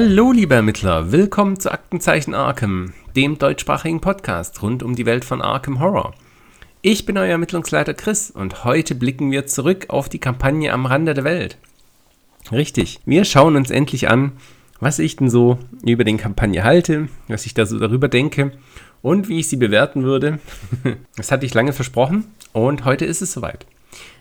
Hallo, liebe Ermittler, willkommen zu Aktenzeichen Arkham, dem deutschsprachigen Podcast rund um die Welt von Arkham Horror. Ich bin euer Ermittlungsleiter Chris und heute blicken wir zurück auf die Kampagne am Rande der Welt. Richtig, wir schauen uns endlich an, was ich denn so über den Kampagne halte, was ich da so darüber denke und wie ich sie bewerten würde. Das hatte ich lange versprochen und heute ist es soweit.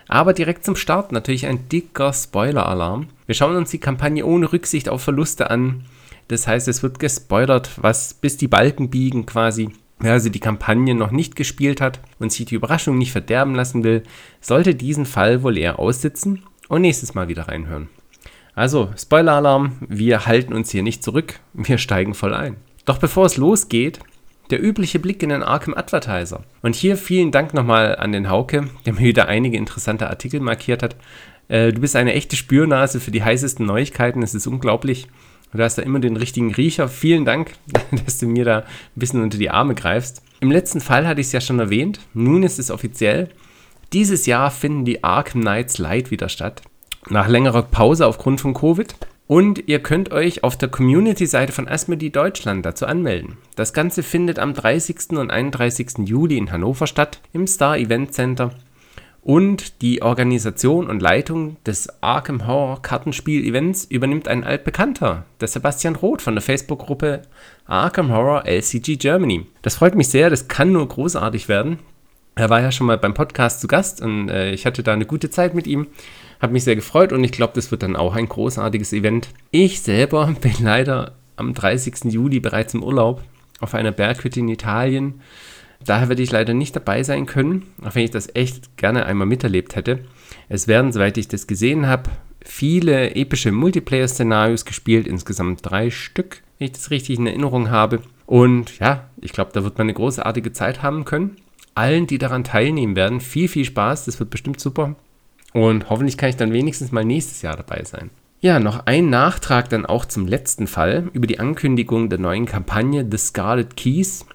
Aber direkt zum Start natürlich ein dicker Spoiler-Alarm. Wir schauen uns die Kampagne ohne Rücksicht auf Verluste an. Das heißt, es wird gespoilert, was bis die Balken biegen quasi. Wer also die Kampagne noch nicht gespielt hat und sich die Überraschung nicht verderben lassen will, sollte diesen Fall wohl eher aussitzen und nächstes Mal wieder reinhören. Also, Spoiler-Alarm, wir halten uns hier nicht zurück, wir steigen voll ein. Doch bevor es losgeht, der übliche Blick in den Arkham Advertiser. Und hier vielen Dank nochmal an den Hauke, der mir wieder einige interessante Artikel markiert hat. Äh, du bist eine echte Spürnase für die heißesten Neuigkeiten, es ist unglaublich. Du hast da immer den richtigen Riecher. Vielen Dank, dass du mir da ein bisschen unter die Arme greifst. Im letzten Fall hatte ich es ja schon erwähnt. Nun ist es offiziell. Dieses Jahr finden die Arkham Knights Light wieder statt. Nach längerer Pause aufgrund von Covid. Und ihr könnt euch auf der Community-Seite von Asmodee Deutschland dazu anmelden. Das Ganze findet am 30. und 31. Juli in Hannover statt, im Star Event Center. Und die Organisation und Leitung des Arkham Horror Kartenspiel Events übernimmt ein altbekannter, der Sebastian Roth von der Facebook-Gruppe Arkham Horror LCG Germany. Das freut mich sehr, das kann nur großartig werden. Er war ja schon mal beim Podcast zu Gast und äh, ich hatte da eine gute Zeit mit ihm. Habe mich sehr gefreut und ich glaube, das wird dann auch ein großartiges Event. Ich selber bin leider am 30. Juli bereits im Urlaub auf einer Berghütte in Italien. Daher werde ich leider nicht dabei sein können, auch wenn ich das echt gerne einmal miterlebt hätte. Es werden, soweit ich das gesehen habe, viele epische Multiplayer-Szenarios gespielt, insgesamt drei Stück, wenn ich das richtig in Erinnerung habe. Und ja, ich glaube, da wird man eine großartige Zeit haben können. Allen, die daran teilnehmen werden, viel, viel Spaß, das wird bestimmt super. Und hoffentlich kann ich dann wenigstens mal nächstes Jahr dabei sein. Ja, noch ein Nachtrag dann auch zum letzten Fall über die Ankündigung der neuen Kampagne The Scarlet Keys.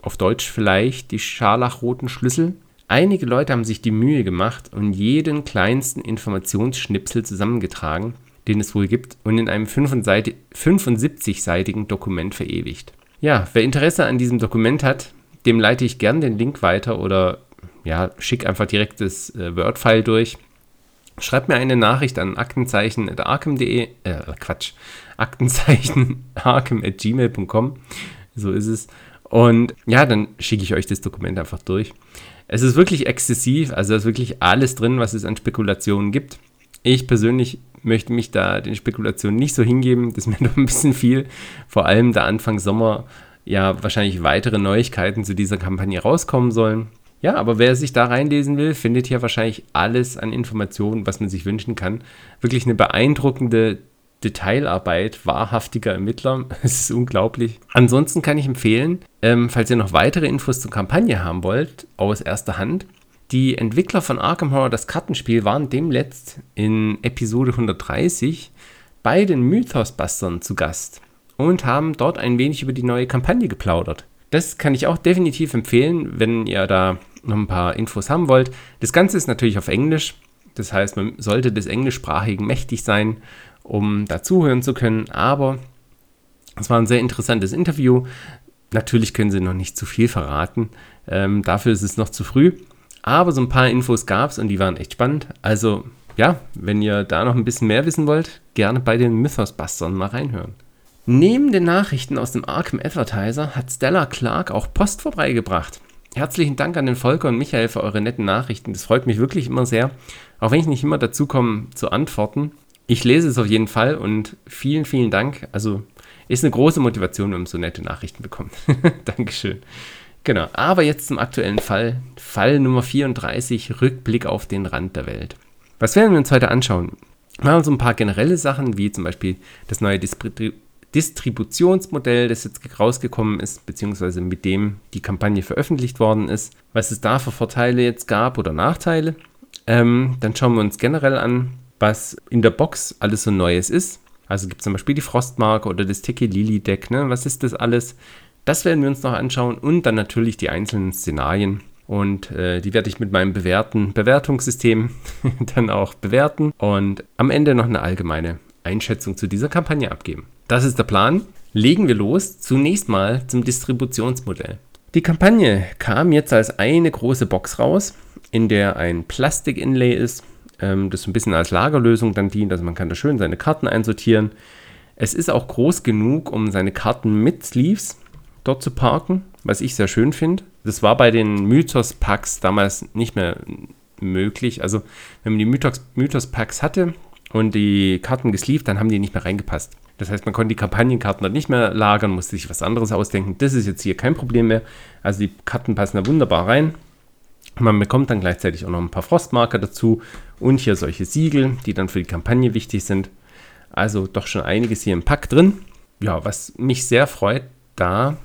Auf Deutsch vielleicht die scharlachroten Schlüssel. Einige Leute haben sich die Mühe gemacht und jeden kleinsten Informationsschnipsel zusammengetragen, den es wohl gibt, und in einem 75-seitigen Dokument verewigt. Ja, wer Interesse an diesem Dokument hat, dem leite ich gern den Link weiter oder ja, schick einfach direkt das äh, Word-File durch. Schreibt mir eine Nachricht an aktenzeichen.arkham.de, äh, Quatsch, aktenzeichen.arkham.gmail.com, so ist es. Und ja, dann schicke ich euch das Dokument einfach durch. Es ist wirklich exzessiv, also da ist wirklich alles drin, was es an Spekulationen gibt. Ich persönlich möchte mich da den Spekulationen nicht so hingeben, das ist mir noch ein bisschen viel. Vor allem da Anfang Sommer ja wahrscheinlich weitere Neuigkeiten zu dieser Kampagne rauskommen sollen. Ja, aber wer sich da reinlesen will, findet hier wahrscheinlich alles an Informationen, was man sich wünschen kann. Wirklich eine beeindruckende Detailarbeit wahrhaftiger Ermittler. Es ist unglaublich. Ansonsten kann ich empfehlen, ähm, falls ihr noch weitere Infos zur Kampagne haben wollt, aus erster Hand, die Entwickler von Arkham Horror, das Kartenspiel, waren demletzt in Episode 130 bei den Mythos-Bustern zu Gast und haben dort ein wenig über die neue Kampagne geplaudert. Das kann ich auch definitiv empfehlen, wenn ihr da noch ein paar Infos haben wollt. Das Ganze ist natürlich auf Englisch. Das heißt, man sollte des Englischsprachigen mächtig sein, um da zuhören zu können. Aber es war ein sehr interessantes Interview. Natürlich können sie noch nicht zu viel verraten. Ähm, dafür ist es noch zu früh. Aber so ein paar Infos gab es und die waren echt spannend. Also ja, wenn ihr da noch ein bisschen mehr wissen wollt, gerne bei den Mythos-Bustern mal reinhören. Neben den Nachrichten aus dem Arkham Advertiser hat Stella Clark auch Post vorbeigebracht. Herzlichen Dank an den Volker und Michael für eure netten Nachrichten. Das freut mich wirklich immer sehr. Auch wenn ich nicht immer dazu komme zu antworten. Ich lese es auf jeden Fall und vielen, vielen Dank. Also ist eine große Motivation, wenn man so nette Nachrichten bekommt. Dankeschön. Genau, aber jetzt zum aktuellen Fall. Fall Nummer 34, Rückblick auf den Rand der Welt. Was werden wir uns heute anschauen? Mal so ein paar generelle Sachen, wie zum Beispiel das neue Distrib Distributionsmodell, das jetzt rausgekommen ist, beziehungsweise mit dem die Kampagne veröffentlicht worden ist, was es da für Vorteile jetzt gab oder Nachteile. Ähm, dann schauen wir uns generell an, was in der Box alles so Neues ist. Also gibt es zum Beispiel die Frostmarke oder das Tiki Lily Deck, ne? Was ist das alles? Das werden wir uns noch anschauen und dann natürlich die einzelnen Szenarien. Und äh, die werde ich mit meinem bewährten Bewertungssystem dann auch bewerten und am Ende noch eine allgemeine Einschätzung zu dieser Kampagne abgeben. Das ist der Plan. Legen wir los. Zunächst mal zum Distributionsmodell. Die Kampagne kam jetzt als eine große Box raus, in der ein Plastik-Inlay ist, ähm, das so ein bisschen als Lagerlösung dann dient. Also man kann da schön seine Karten einsortieren. Es ist auch groß genug, um seine Karten mit Sleeves dort zu parken, was ich sehr schön finde. Das war bei den Mythos-Packs damals nicht mehr möglich. Also wenn man die Mythos-Packs hatte und die Karten gesleeved, dann haben die nicht mehr reingepasst. Das heißt, man konnte die Kampagnenkarten dann nicht mehr lagern, musste sich was anderes ausdenken. Das ist jetzt hier kein Problem mehr. Also die Karten passen da wunderbar rein. Man bekommt dann gleichzeitig auch noch ein paar Frostmarker dazu und hier solche Siegel, die dann für die Kampagne wichtig sind. Also doch schon einiges hier im Pack drin. Ja, was mich sehr freut, da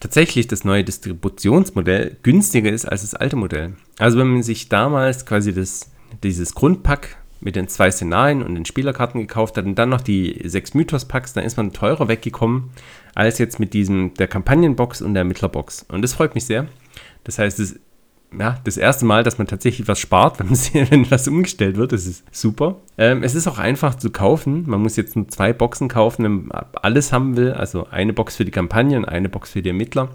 tatsächlich das neue Distributionsmodell günstiger ist als das alte Modell. Also wenn man sich damals quasi das, dieses Grundpack mit den zwei Szenarien und den Spielerkarten gekauft hat und dann noch die sechs Mythos-Packs, dann ist man teurer weggekommen als jetzt mit diesem der Kampagnenbox und der Mittlerbox. Und das freut mich sehr. Das heißt, ist ja, das erste Mal, dass man tatsächlich was spart, wenn, wenn was umgestellt wird. Das ist super. Ähm, es ist auch einfach zu kaufen. Man muss jetzt nur zwei Boxen kaufen, wenn man alles haben will. Also eine Box für die Kampagne und eine Box für die Ermittler.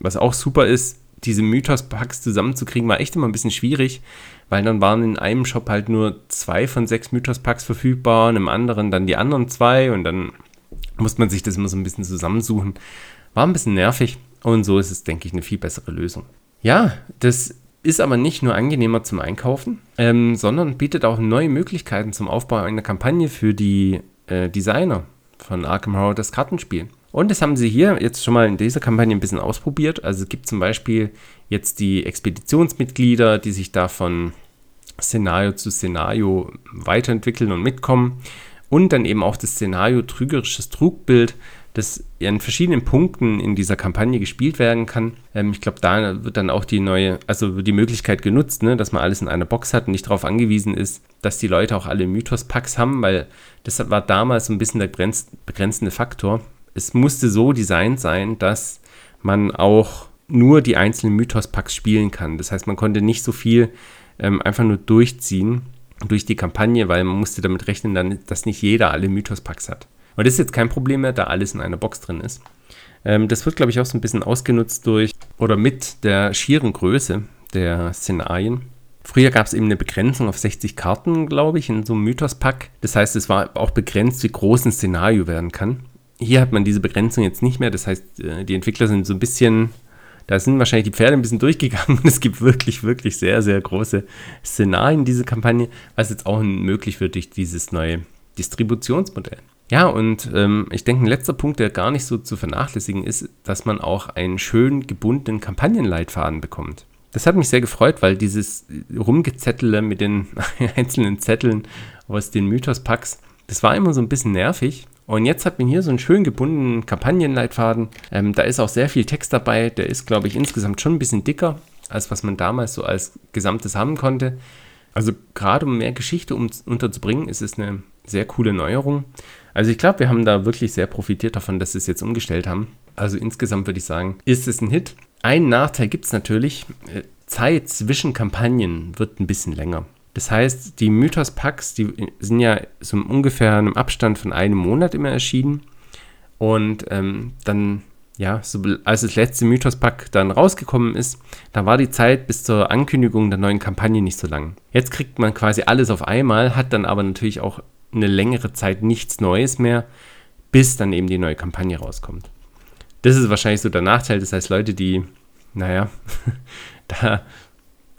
Was auch super ist, diese Mythos-Packs zusammenzukriegen, war echt immer ein bisschen schwierig, weil dann waren in einem Shop halt nur zwei von sechs Mythos-Packs verfügbar und im anderen dann die anderen zwei und dann muss man sich das immer so ein bisschen zusammensuchen. War ein bisschen nervig und so ist es, denke ich, eine viel bessere Lösung. Ja, das ist aber nicht nur angenehmer zum Einkaufen, ähm, sondern bietet auch neue Möglichkeiten zum Aufbau einer Kampagne für die äh, Designer von Arkham Horror, das Kartenspiel. Und das haben sie hier jetzt schon mal in dieser Kampagne ein bisschen ausprobiert. Also es gibt zum Beispiel jetzt die Expeditionsmitglieder, die sich da von Szenario zu Szenario weiterentwickeln und mitkommen. Und dann eben auch das Szenario Trügerisches Trugbild, das an verschiedenen Punkten in dieser Kampagne gespielt werden kann. Ähm, ich glaube, da wird dann auch die neue, also die Möglichkeit genutzt, ne, dass man alles in einer Box hat und nicht darauf angewiesen ist, dass die Leute auch alle Mythos-Packs haben, weil das war damals so ein bisschen der begrenzende Faktor es musste so designt sein, dass man auch nur die einzelnen Mythos-Packs spielen kann. Das heißt, man konnte nicht so viel ähm, einfach nur durchziehen durch die Kampagne, weil man musste damit rechnen, dann, dass nicht jeder alle Mythos-Packs hat. Und das ist jetzt kein Problem mehr, da alles in einer Box drin ist. Ähm, das wird, glaube ich, auch so ein bisschen ausgenutzt durch oder mit der schieren Größe der Szenarien. Früher gab es eben eine Begrenzung auf 60 Karten, glaube ich, in so einem Mythos-Pack. Das heißt, es war auch begrenzt, wie groß ein Szenario werden kann. Hier hat man diese Begrenzung jetzt nicht mehr. Das heißt, äh, die Entwickler sind so ein bisschen, da sind wahrscheinlich die Pferde ein bisschen durchgegangen. Es gibt wirklich, wirklich sehr, sehr große Szenarien in dieser Kampagne, was jetzt auch möglich wird durch dieses neue Distributionsmodell. Ja, und ähm, ich denke, ein letzter Punkt, der gar nicht so zu vernachlässigen ist, dass man auch einen schön gebundenen Kampagnenleitfaden bekommt. Das hat mich sehr gefreut, weil dieses Rumgezettele mit den einzelnen Zetteln aus den Mythos-Packs, das war immer so ein bisschen nervig. Und jetzt hat man hier so einen schön gebundenen Kampagnenleitfaden. Ähm, da ist auch sehr viel Text dabei. Der ist, glaube ich, insgesamt schon ein bisschen dicker, als was man damals so als Gesamtes haben konnte. Also gerade um mehr Geschichte um, unterzubringen, ist es eine sehr coole Neuerung. Also ich glaube, wir haben da wirklich sehr profitiert davon, dass sie es jetzt umgestellt haben. Also insgesamt würde ich sagen, ist es ein Hit. Ein Nachteil gibt es natürlich. Äh, Zeit zwischen Kampagnen wird ein bisschen länger. Das heißt, die Mythos-Packs, die sind ja so ungefähr einem Abstand von einem Monat immer erschienen. Und ähm, dann, ja, so, als das letzte Mythos-Pack dann rausgekommen ist, da war die Zeit bis zur Ankündigung der neuen Kampagne nicht so lang. Jetzt kriegt man quasi alles auf einmal, hat dann aber natürlich auch eine längere Zeit nichts Neues mehr, bis dann eben die neue Kampagne rauskommt. Das ist wahrscheinlich so der Nachteil. Das heißt, Leute, die, naja, da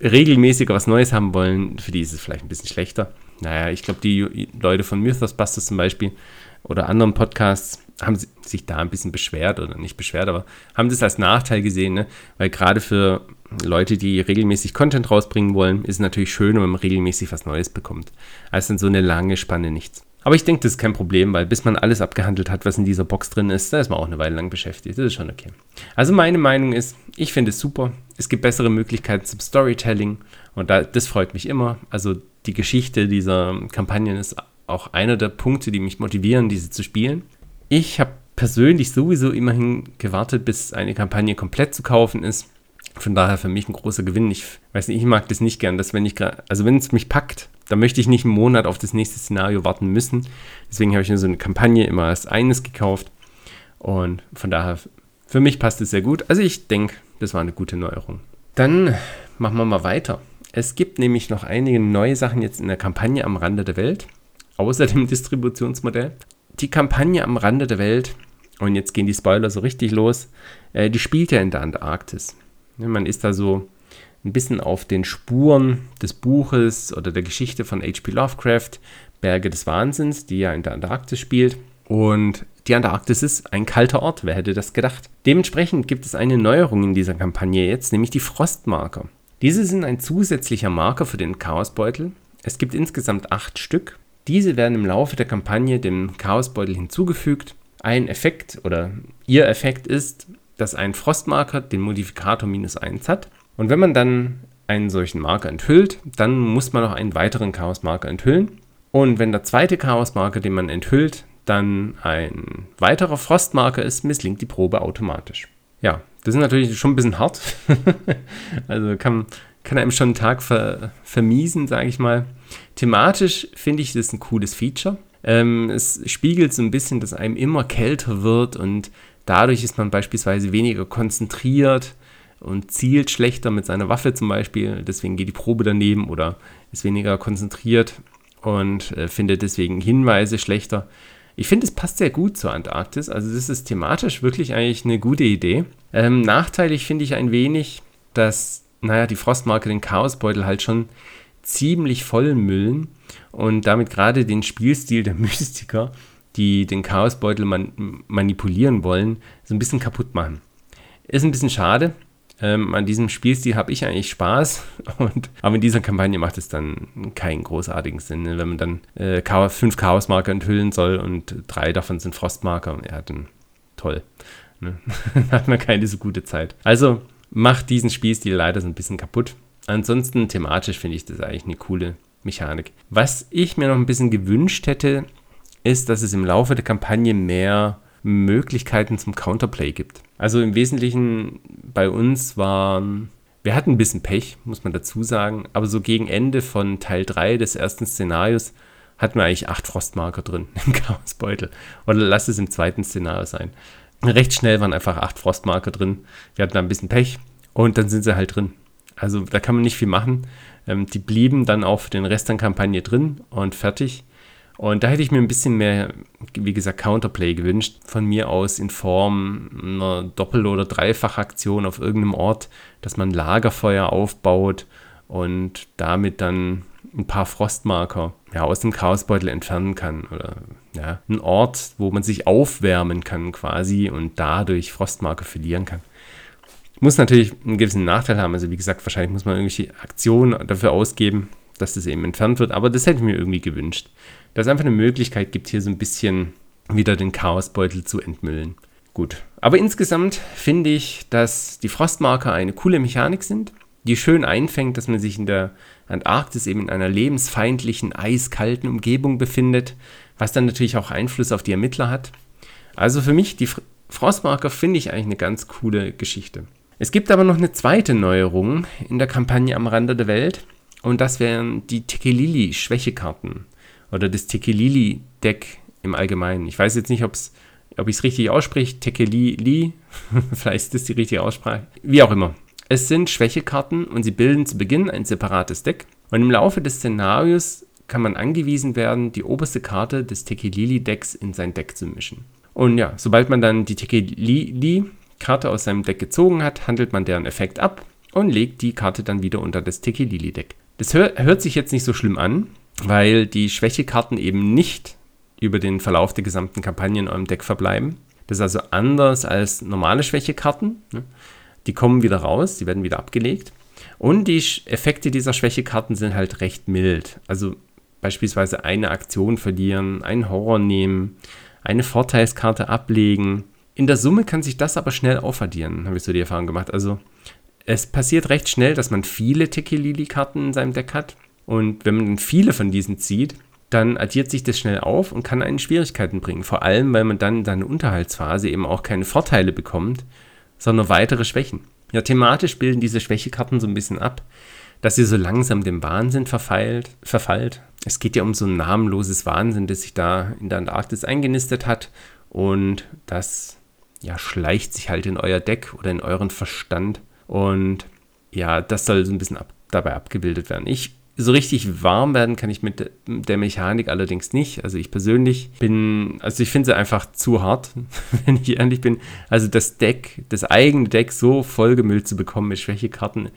regelmäßig was Neues haben wollen, für die ist es vielleicht ein bisschen schlechter. Naja, ich glaube, die Leute von Mythosbusters zum Beispiel oder anderen Podcasts haben sich da ein bisschen beschwert oder nicht beschwert, aber haben das als Nachteil gesehen, ne? weil gerade für Leute, die regelmäßig Content rausbringen wollen, ist es natürlich schön, wenn man regelmäßig was Neues bekommt. als dann so eine lange Spanne nichts. Aber ich denke, das ist kein Problem, weil bis man alles abgehandelt hat, was in dieser Box drin ist, da ist man auch eine Weile lang beschäftigt. Das ist schon okay. Also meine Meinung ist, ich finde es super. Es gibt bessere Möglichkeiten zum Storytelling und da, das freut mich immer. Also die Geschichte dieser Kampagnen ist auch einer der Punkte, die mich motivieren, diese zu spielen. Ich habe persönlich sowieso immerhin gewartet, bis eine Kampagne komplett zu kaufen ist. Von daher für mich ein großer Gewinn. Ich weiß nicht, ich mag das nicht gern, dass wenn ich gerade, also wenn es mich packt, dann möchte ich nicht einen Monat auf das nächste Szenario warten müssen. Deswegen habe ich mir so eine Kampagne immer als eines gekauft. Und von daher, für mich passt es sehr gut. Also ich denke, das war eine gute Neuerung. Dann machen wir mal weiter. Es gibt nämlich noch einige neue Sachen jetzt in der Kampagne am Rande der Welt, außer dem Distributionsmodell. Die Kampagne am Rande der Welt, und jetzt gehen die Spoiler so richtig los, äh, die spielt ja in der Antarktis. Man ist da so ein bisschen auf den Spuren des Buches oder der Geschichte von H.P. Lovecraft, Berge des Wahnsinns, die ja in der Antarktis spielt. Und die Antarktis ist ein kalter Ort, wer hätte das gedacht? Dementsprechend gibt es eine Neuerung in dieser Kampagne jetzt, nämlich die Frostmarker. Diese sind ein zusätzlicher Marker für den Chaosbeutel. Es gibt insgesamt acht Stück. Diese werden im Laufe der Kampagne dem Chaosbeutel hinzugefügt. Ein Effekt oder ihr Effekt ist, dass ein Frostmarker den Modifikator minus 1 hat. Und wenn man dann einen solchen Marker enthüllt, dann muss man noch einen weiteren Chaosmarker enthüllen. Und wenn der zweite Chaosmarker, den man enthüllt, dann ein weiterer Frostmarker ist, misslingt die Probe automatisch. Ja, das ist natürlich schon ein bisschen hart. also kann, kann einem schon einen Tag ver, vermiesen, sage ich mal. Thematisch finde ich das ein cooles Feature. Ähm, es spiegelt so ein bisschen, dass einem immer kälter wird und dadurch ist man beispielsweise weniger konzentriert und zielt schlechter mit seiner Waffe zum Beispiel. Deswegen geht die Probe daneben oder ist weniger konzentriert und äh, findet deswegen Hinweise schlechter. Ich finde, es passt sehr gut zur Antarktis. Also das ist thematisch wirklich eigentlich eine gute Idee. Ähm, nachteilig finde ich ein wenig, dass, naja, die Frostmarke den Chaosbeutel halt schon ziemlich vollmüllen und damit gerade den Spielstil der Mystiker, die den Chaosbeutel man manipulieren wollen, so ein bisschen kaputt machen. Ist ein bisschen schade, ähm, an diesem Spielstil habe ich eigentlich Spaß. Und, aber in dieser Kampagne macht es dann keinen großartigen Sinn, ne? wenn man dann äh, Chaos, fünf Chaosmarker enthüllen soll und drei davon sind Frostmarker. Ja, dann toll. Ne? hat man keine so gute Zeit. Also macht diesen Spielstil leider so ein bisschen kaputt. Ansonsten thematisch finde ich das eigentlich eine coole Mechanik. Was ich mir noch ein bisschen gewünscht hätte, ist, dass es im Laufe der Kampagne mehr Möglichkeiten zum Counterplay gibt. Also im Wesentlichen bei uns waren, wir hatten ein bisschen Pech, muss man dazu sagen, aber so gegen Ende von Teil 3 des ersten Szenarios hatten wir eigentlich acht Frostmarker drin im Chaosbeutel. Oder lass es im zweiten Szenario sein. Recht schnell waren einfach acht Frostmarker drin. Wir hatten da ein bisschen Pech und dann sind sie halt drin. Also da kann man nicht viel machen. Ähm, die blieben dann auch für den Rest der Kampagne drin und fertig. Und da hätte ich mir ein bisschen mehr, wie gesagt, Counterplay gewünscht. Von mir aus in Form einer Doppel- oder Dreifachaktion auf irgendeinem Ort, dass man Lagerfeuer aufbaut und damit dann ein paar Frostmarker ja, aus dem Chaosbeutel entfernen kann. Oder ja, ein Ort, wo man sich aufwärmen kann quasi und dadurch Frostmarker verlieren kann. Muss natürlich einen gewissen Nachteil haben. Also wie gesagt, wahrscheinlich muss man irgendwelche Aktionen dafür ausgeben, dass das eben entfernt wird. Aber das hätte ich mir irgendwie gewünscht dass es einfach eine Möglichkeit gibt, hier so ein bisschen wieder den Chaosbeutel zu entmüllen. Gut. Aber insgesamt finde ich, dass die Frostmarker eine coole Mechanik sind, die schön einfängt, dass man sich in der Antarktis eben in einer lebensfeindlichen, eiskalten Umgebung befindet, was dann natürlich auch Einfluss auf die Ermittler hat. Also für mich, die Frostmarker finde ich eigentlich eine ganz coole Geschichte. Es gibt aber noch eine zweite Neuerung in der Kampagne am Rande der Welt und das wären die Tekelili-Schwächekarten oder das Tekelili-Deck im Allgemeinen. Ich weiß jetzt nicht, ob's, ob ich es richtig ausspreche. Tekelili, vielleicht ist das die richtige Aussprache. Wie auch immer. Es sind Schwächekarten und sie bilden zu Beginn ein separates Deck. Und im Laufe des Szenarios kann man angewiesen werden, die oberste Karte des Tekelili-Decks in sein Deck zu mischen. Und ja, sobald man dann die Tekelili-Karte aus seinem Deck gezogen hat, handelt man deren Effekt ab und legt die Karte dann wieder unter das Tekelili-Deck. Das hör, hört sich jetzt nicht so schlimm an, weil die Schwächekarten eben nicht über den Verlauf der gesamten Kampagne in eurem Deck verbleiben. Das ist also anders als normale Schwächekarten. Ne? Die kommen wieder raus, die werden wieder abgelegt. Und die Effekte dieser Schwächekarten sind halt recht mild. Also beispielsweise eine Aktion verlieren, einen Horror nehmen, eine Vorteilskarte ablegen. In der Summe kann sich das aber schnell aufaddieren, habe ich so die Erfahrung gemacht. Also es passiert recht schnell, dass man viele Tekilili-Karten in seinem Deck hat. Und wenn man viele von diesen zieht, dann addiert sich das schnell auf und kann einen Schwierigkeiten bringen. Vor allem, weil man dann in seiner Unterhaltsphase eben auch keine Vorteile bekommt, sondern weitere Schwächen. Ja, thematisch bilden diese Schwächekarten so ein bisschen ab, dass ihr so langsam dem Wahnsinn verfeilt, verfallt. Es geht ja um so ein namenloses Wahnsinn, das sich da in der Antarktis eingenistet hat und das ja, schleicht sich halt in euer Deck oder in euren Verstand und ja, das soll so ein bisschen ab, dabei abgebildet werden. Ich so richtig warm werden kann ich mit der Mechanik allerdings nicht. Also ich persönlich bin, also ich finde sie einfach zu hart, wenn ich ehrlich bin. Also das Deck, das eigene Deck so vollgemüllt zu bekommen mit Schwächekarten,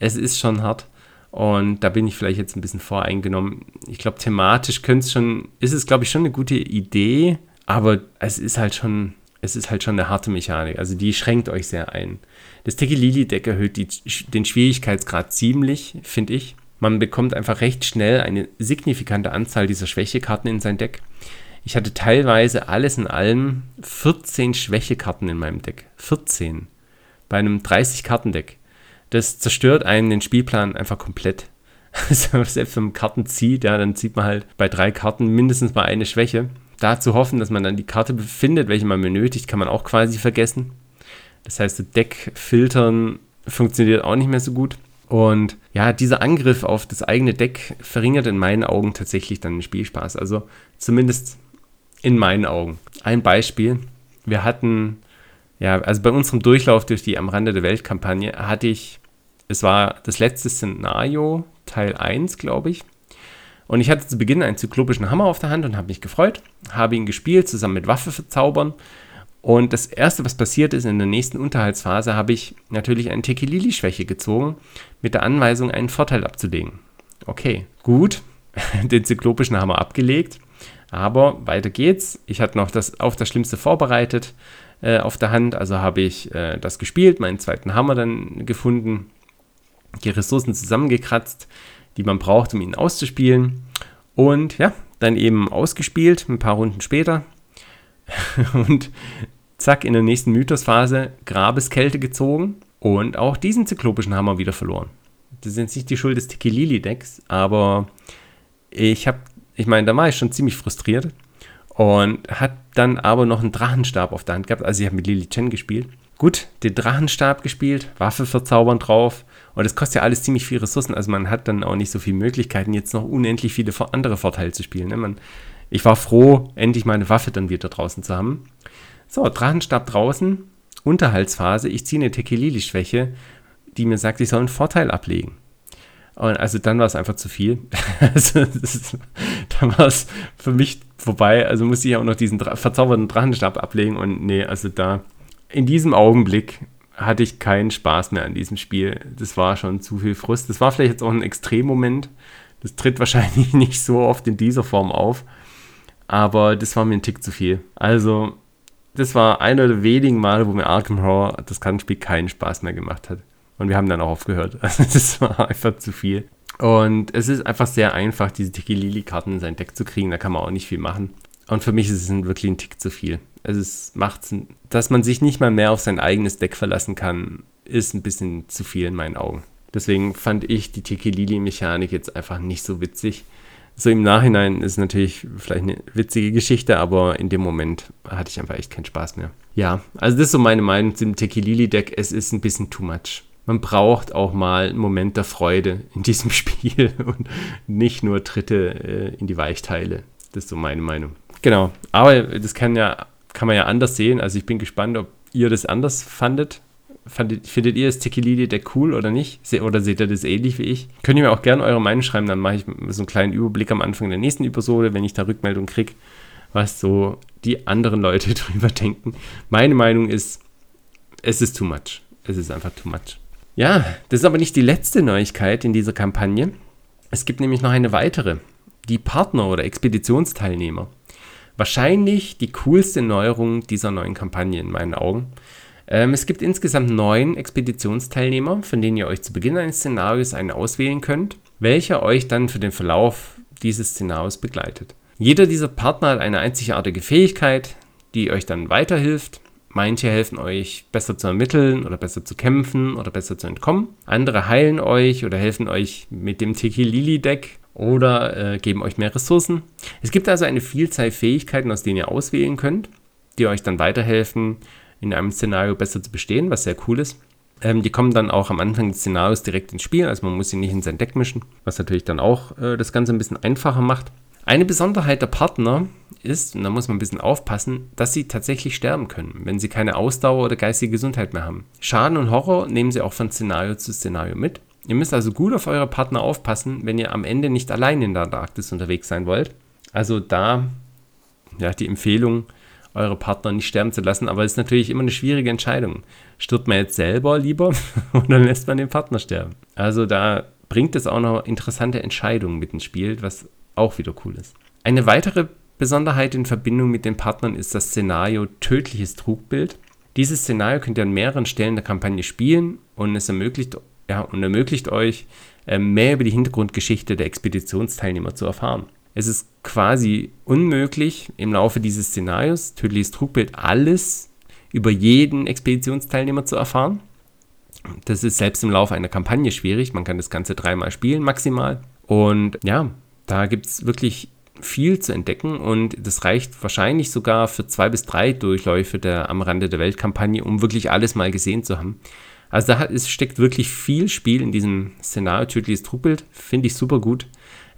es ist schon hart. Und da bin ich vielleicht jetzt ein bisschen voreingenommen. Ich glaube, thematisch könnte es schon, ist es, glaube ich, schon eine gute Idee, aber es ist halt schon, es ist halt schon eine harte Mechanik. Also die schränkt euch sehr ein. Das Tekilili-Deck erhöht die, den Schwierigkeitsgrad ziemlich, finde ich. Man bekommt einfach recht schnell eine signifikante Anzahl dieser Schwächekarten in sein Deck. Ich hatte teilweise alles in allem 14 Schwächekarten in meinem Deck. 14. Bei einem 30-Karten-Deck. Das zerstört einen den Spielplan einfach komplett. Also selbst wenn man Karten zieht, ja, dann zieht man halt bei drei Karten mindestens mal eine Schwäche. Da zu hoffen, dass man dann die Karte befindet, welche man benötigt, kann man auch quasi vergessen. Das heißt, Deckfiltern funktioniert auch nicht mehr so gut. Und ja, dieser Angriff auf das eigene Deck verringert in meinen Augen tatsächlich dann den Spielspaß. Also zumindest in meinen Augen. Ein Beispiel. Wir hatten, ja, also bei unserem Durchlauf durch die Am Rande der Welt-Kampagne hatte ich, es war das letzte Szenario, Teil 1, glaube ich. Und ich hatte zu Beginn einen zyklopischen Hammer auf der Hand und habe mich gefreut, habe ihn gespielt, zusammen mit Waffe verzaubern und das Erste, was passiert ist, in der nächsten Unterhaltsphase habe ich natürlich eine Tekilili-Schwäche gezogen, mit der Anweisung, einen Vorteil abzulegen. Okay, gut, den zyklopischen Hammer abgelegt, aber weiter geht's. Ich hatte noch das auf das Schlimmste vorbereitet äh, auf der Hand, also habe ich äh, das gespielt, meinen zweiten Hammer dann gefunden, die Ressourcen zusammengekratzt, die man braucht, um ihn auszuspielen. Und ja, dann eben ausgespielt, ein paar Runden später, und zack, in der nächsten Mythosphase Grabeskälte gezogen und auch diesen zyklopischen Hammer wieder verloren. Das ist jetzt nicht die Schuld des Tikilili-Decks, aber ich habe, ich meine, da war ich schon ziemlich frustriert und hat dann aber noch einen Drachenstab auf der Hand gehabt. Also ich habe mit Lili Chen gespielt. Gut, den Drachenstab gespielt, Waffe verzaubern drauf und das kostet ja alles ziemlich viel Ressourcen. Also man hat dann auch nicht so viele Möglichkeiten, jetzt noch unendlich viele andere Vorteile zu spielen. Ne? Man ich war froh, endlich meine Waffe dann wieder draußen zu haben. So, Drachenstab draußen, Unterhaltsphase. Ich ziehe eine Tekilili-Schwäche, die mir sagt, ich soll einen Vorteil ablegen. Und also dann war es einfach zu viel. also ist, dann war es für mich vorbei. Also musste ich auch noch diesen verzauberten Drachenstab ablegen. Und nee, also da in diesem Augenblick hatte ich keinen Spaß mehr an diesem Spiel. Das war schon zu viel Frust. Das war vielleicht jetzt auch ein Extremmoment. Das tritt wahrscheinlich nicht so oft in dieser Form auf aber das war mir ein Tick zu viel. Also, das war einer der wenigen Male, wo mir Arkham Horror, das Kartenspiel, keinen Spaß mehr gemacht hat. Und wir haben dann auch aufgehört. Also, das war einfach zu viel. Und es ist einfach sehr einfach, diese Tiki-Lili-Karten in sein Deck zu kriegen. Da kann man auch nicht viel machen. Und für mich ist es wirklich ein Tick zu viel. Es macht, dass man sich nicht mal mehr auf sein eigenes Deck verlassen kann, ist ein bisschen zu viel in meinen Augen. Deswegen fand ich die Tiki-Lili-Mechanik jetzt einfach nicht so witzig so im Nachhinein ist natürlich vielleicht eine witzige Geschichte, aber in dem Moment hatte ich einfach echt keinen Spaß mehr. Ja, also das ist so meine Meinung zum Tequilili-Deck. Es ist ein bisschen too much. Man braucht auch mal einen Moment der Freude in diesem Spiel und nicht nur Tritte äh, in die Weichteile. Das ist so meine Meinung. Genau, aber das kann ja kann man ja anders sehen. Also ich bin gespannt, ob ihr das anders fandet. Fandet, findet ihr das Tequilidi-Deck cool oder nicht? Se oder seht ihr das ähnlich wie ich? Könnt ihr mir auch gerne eure Meinung schreiben, dann mache ich so einen kleinen Überblick am Anfang der nächsten Episode, wenn ich da Rückmeldung kriege, was so die anderen Leute drüber denken. Meine Meinung ist, es ist too much. Es ist einfach too much. Ja, das ist aber nicht die letzte Neuigkeit in dieser Kampagne. Es gibt nämlich noch eine weitere. Die Partner oder Expeditionsteilnehmer. Wahrscheinlich die coolste Neuerung dieser neuen Kampagne in meinen Augen. Ähm, es gibt insgesamt neun Expeditionsteilnehmer, von denen ihr euch zu Beginn eines Szenarios einen auswählen könnt, welcher euch dann für den Verlauf dieses Szenarios begleitet. Jeder dieser Partner hat eine einzigartige Fähigkeit, die euch dann weiterhilft. Manche helfen euch besser zu ermitteln oder besser zu kämpfen oder besser zu entkommen. Andere heilen euch oder helfen euch mit dem Tiki Lili Deck oder äh, geben euch mehr Ressourcen. Es gibt also eine Vielzahl Fähigkeiten, aus denen ihr auswählen könnt, die euch dann weiterhelfen, in einem Szenario besser zu bestehen, was sehr cool ist. Ähm, die kommen dann auch am Anfang des Szenarios direkt ins Spiel, also man muss sie nicht in sein Deck mischen, was natürlich dann auch äh, das Ganze ein bisschen einfacher macht. Eine Besonderheit der Partner ist, und da muss man ein bisschen aufpassen, dass sie tatsächlich sterben können, wenn sie keine Ausdauer oder geistige Gesundheit mehr haben. Schaden und Horror nehmen sie auch von Szenario zu Szenario mit. Ihr müsst also gut auf eure Partner aufpassen, wenn ihr am Ende nicht allein in der Antarktis unterwegs sein wollt. Also da ja, die Empfehlung, eure Partner nicht sterben zu lassen, aber es ist natürlich immer eine schwierige Entscheidung. Stirbt man jetzt selber lieber oder lässt man den Partner sterben? Also da bringt es auch noch interessante Entscheidungen mit ins Spiel, was auch wieder cool ist. Eine weitere Besonderheit in Verbindung mit den Partnern ist das Szenario Tödliches Trugbild. Dieses Szenario könnt ihr an mehreren Stellen der Kampagne spielen und es ermöglicht, ja, und ermöglicht euch, äh, mehr über die Hintergrundgeschichte der Expeditionsteilnehmer zu erfahren. Es ist quasi unmöglich, im Laufe dieses Szenarios, tödliches Trugbild, alles über jeden Expeditionsteilnehmer zu erfahren. Das ist selbst im Laufe einer Kampagne schwierig. Man kann das Ganze dreimal spielen, maximal. Und ja, da gibt es wirklich viel zu entdecken und das reicht wahrscheinlich sogar für zwei bis drei Durchläufe der Am Rande der Welt-Kampagne, um wirklich alles mal gesehen zu haben. Also da es steckt wirklich viel Spiel in diesem Szenario Tödliches Trugbild, finde ich super gut.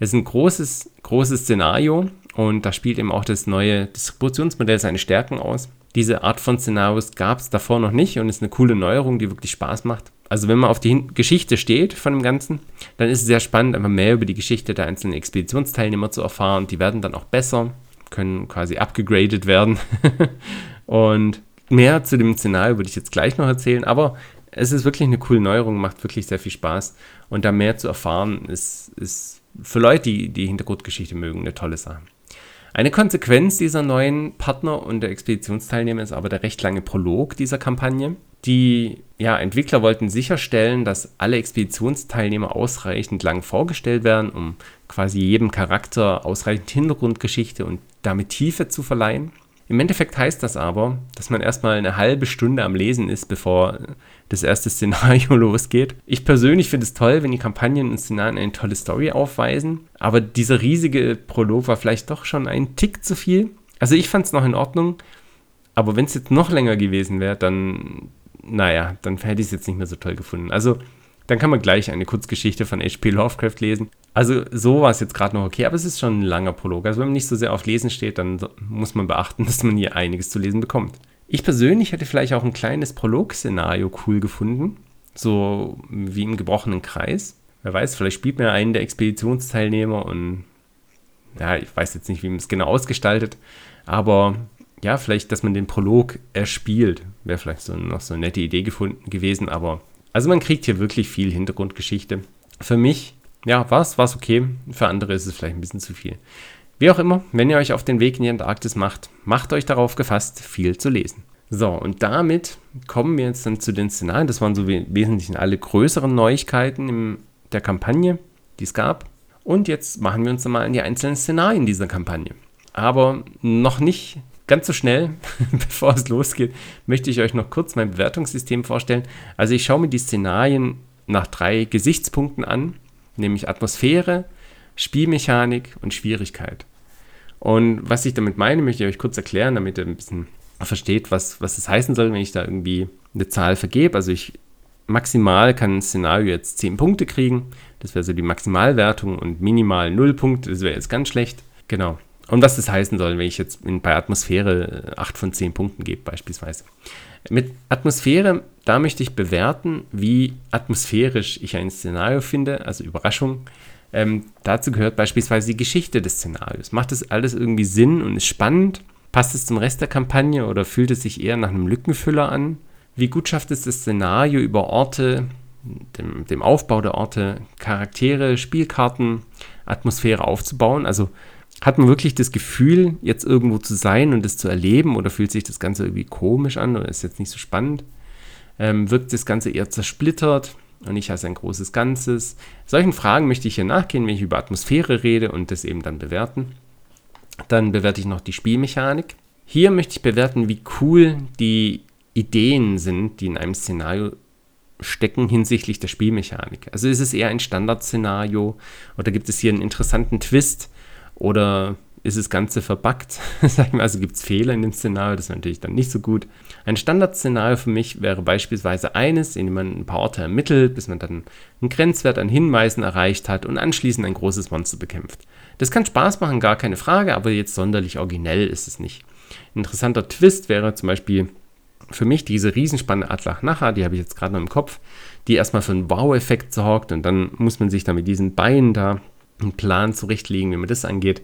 Es ist ein großes, großes Szenario und da spielt eben auch das neue Distributionsmodell seine Stärken aus. Diese Art von Szenarios gab es davor noch nicht und ist eine coole Neuerung, die wirklich Spaß macht. Also wenn man auf die Geschichte steht von dem Ganzen, dann ist es sehr spannend, einfach mehr über die Geschichte der einzelnen Expeditionsteilnehmer zu erfahren. Die werden dann auch besser, können quasi abgegradet werden. und mehr zu dem Szenario würde ich jetzt gleich noch erzählen, aber es ist wirklich eine coole Neuerung, macht wirklich sehr viel Spaß. Und da mehr zu erfahren, ist, ist für Leute, die die Hintergrundgeschichte mögen, eine tolle Sache. Eine Konsequenz dieser neuen Partner und der Expeditionsteilnehmer ist aber der recht lange Prolog dieser Kampagne. Die ja, Entwickler wollten sicherstellen, dass alle Expeditionsteilnehmer ausreichend lang vorgestellt werden, um quasi jedem Charakter ausreichend Hintergrundgeschichte und damit Tiefe zu verleihen. Im Endeffekt heißt das aber, dass man erstmal eine halbe Stunde am Lesen ist, bevor das erste Szenario losgeht. Ich persönlich finde es toll, wenn die Kampagnen und Szenarien eine tolle Story aufweisen, aber dieser riesige Prolog war vielleicht doch schon ein Tick zu viel. Also ich fand es noch in Ordnung, aber wenn es jetzt noch länger gewesen wäre, dann, naja, dann hätte ich es jetzt nicht mehr so toll gefunden. Also dann kann man gleich eine Kurzgeschichte von H.P. Lovecraft lesen. Also so war es jetzt gerade noch okay, aber es ist schon ein langer Prolog. Also wenn man nicht so sehr auf Lesen steht, dann muss man beachten, dass man hier einiges zu lesen bekommt. Ich persönlich hätte vielleicht auch ein kleines Prolog-Szenario cool gefunden, so wie im gebrochenen Kreis. Wer weiß, vielleicht spielt ja einen der Expeditionsteilnehmer und ja, ich weiß jetzt nicht, wie man es genau ausgestaltet, aber ja, vielleicht, dass man den Prolog erspielt, wäre vielleicht so, noch so eine nette Idee gefunden gewesen, aber also man kriegt hier wirklich viel Hintergrundgeschichte. Für mich, ja, war es okay. Für andere ist es vielleicht ein bisschen zu viel. Wie auch immer, wenn ihr euch auf den Weg in die Antarktis macht, macht euch darauf gefasst, viel zu lesen. So, und damit kommen wir jetzt dann zu den Szenarien. Das waren so im Wesentlichen alle größeren Neuigkeiten in der Kampagne, die es gab. Und jetzt machen wir uns dann mal an die einzelnen Szenarien dieser Kampagne. Aber noch nicht Ganz so schnell, bevor es losgeht, möchte ich euch noch kurz mein Bewertungssystem vorstellen. Also ich schaue mir die Szenarien nach drei Gesichtspunkten an, nämlich Atmosphäre, Spielmechanik und Schwierigkeit. Und was ich damit meine, möchte ich euch kurz erklären, damit ihr ein bisschen versteht, was, was das heißen soll, wenn ich da irgendwie eine Zahl vergebe. Also ich maximal kann ein Szenario jetzt 10 Punkte kriegen. Das wäre so die Maximalwertung und minimal 0 Punkte, das wäre jetzt ganz schlecht. Genau. Und was das heißen soll, wenn ich jetzt bei Atmosphäre 8 von 10 Punkten gebe, beispielsweise. Mit Atmosphäre, da möchte ich bewerten, wie atmosphärisch ich ein Szenario finde, also Überraschung. Ähm, dazu gehört beispielsweise die Geschichte des Szenarios. Macht das alles irgendwie Sinn und ist spannend? Passt es zum Rest der Kampagne oder fühlt es sich eher nach einem Lückenfüller an? Wie gut schafft es das Szenario über Orte, dem, dem Aufbau der Orte, Charaktere, Spielkarten, Atmosphäre aufzubauen? Also hat man wirklich das Gefühl, jetzt irgendwo zu sein und das zu erleben oder fühlt sich das Ganze irgendwie komisch an oder ist jetzt nicht so spannend? Ähm, wirkt das Ganze eher zersplittert und nicht als ein großes Ganzes? Solchen Fragen möchte ich hier nachgehen, wenn ich über Atmosphäre rede und das eben dann bewerten. Dann bewerte ich noch die Spielmechanik. Hier möchte ich bewerten, wie cool die Ideen sind, die in einem Szenario stecken hinsichtlich der Spielmechanik. Also ist es eher ein Standardszenario oder gibt es hier einen interessanten Twist? Oder ist das Ganze verbuggt. also gibt es Fehler in dem Szenario, das ist natürlich dann nicht so gut. Ein Standardszenario für mich wäre beispielsweise eines, in dem man ein paar Orte ermittelt, bis man dann einen Grenzwert an Hinweisen erreicht hat und anschließend ein großes Monster bekämpft. Das kann Spaß machen, gar keine Frage, aber jetzt sonderlich originell ist es nicht. Ein interessanter Twist wäre zum Beispiel für mich diese Riesenspanne Atlach Nacha, die habe ich jetzt gerade noch im Kopf, die erstmal für einen Wow-Effekt sorgt und dann muss man sich da mit diesen Beinen da einen Plan zurechtlegen, wie man das angeht.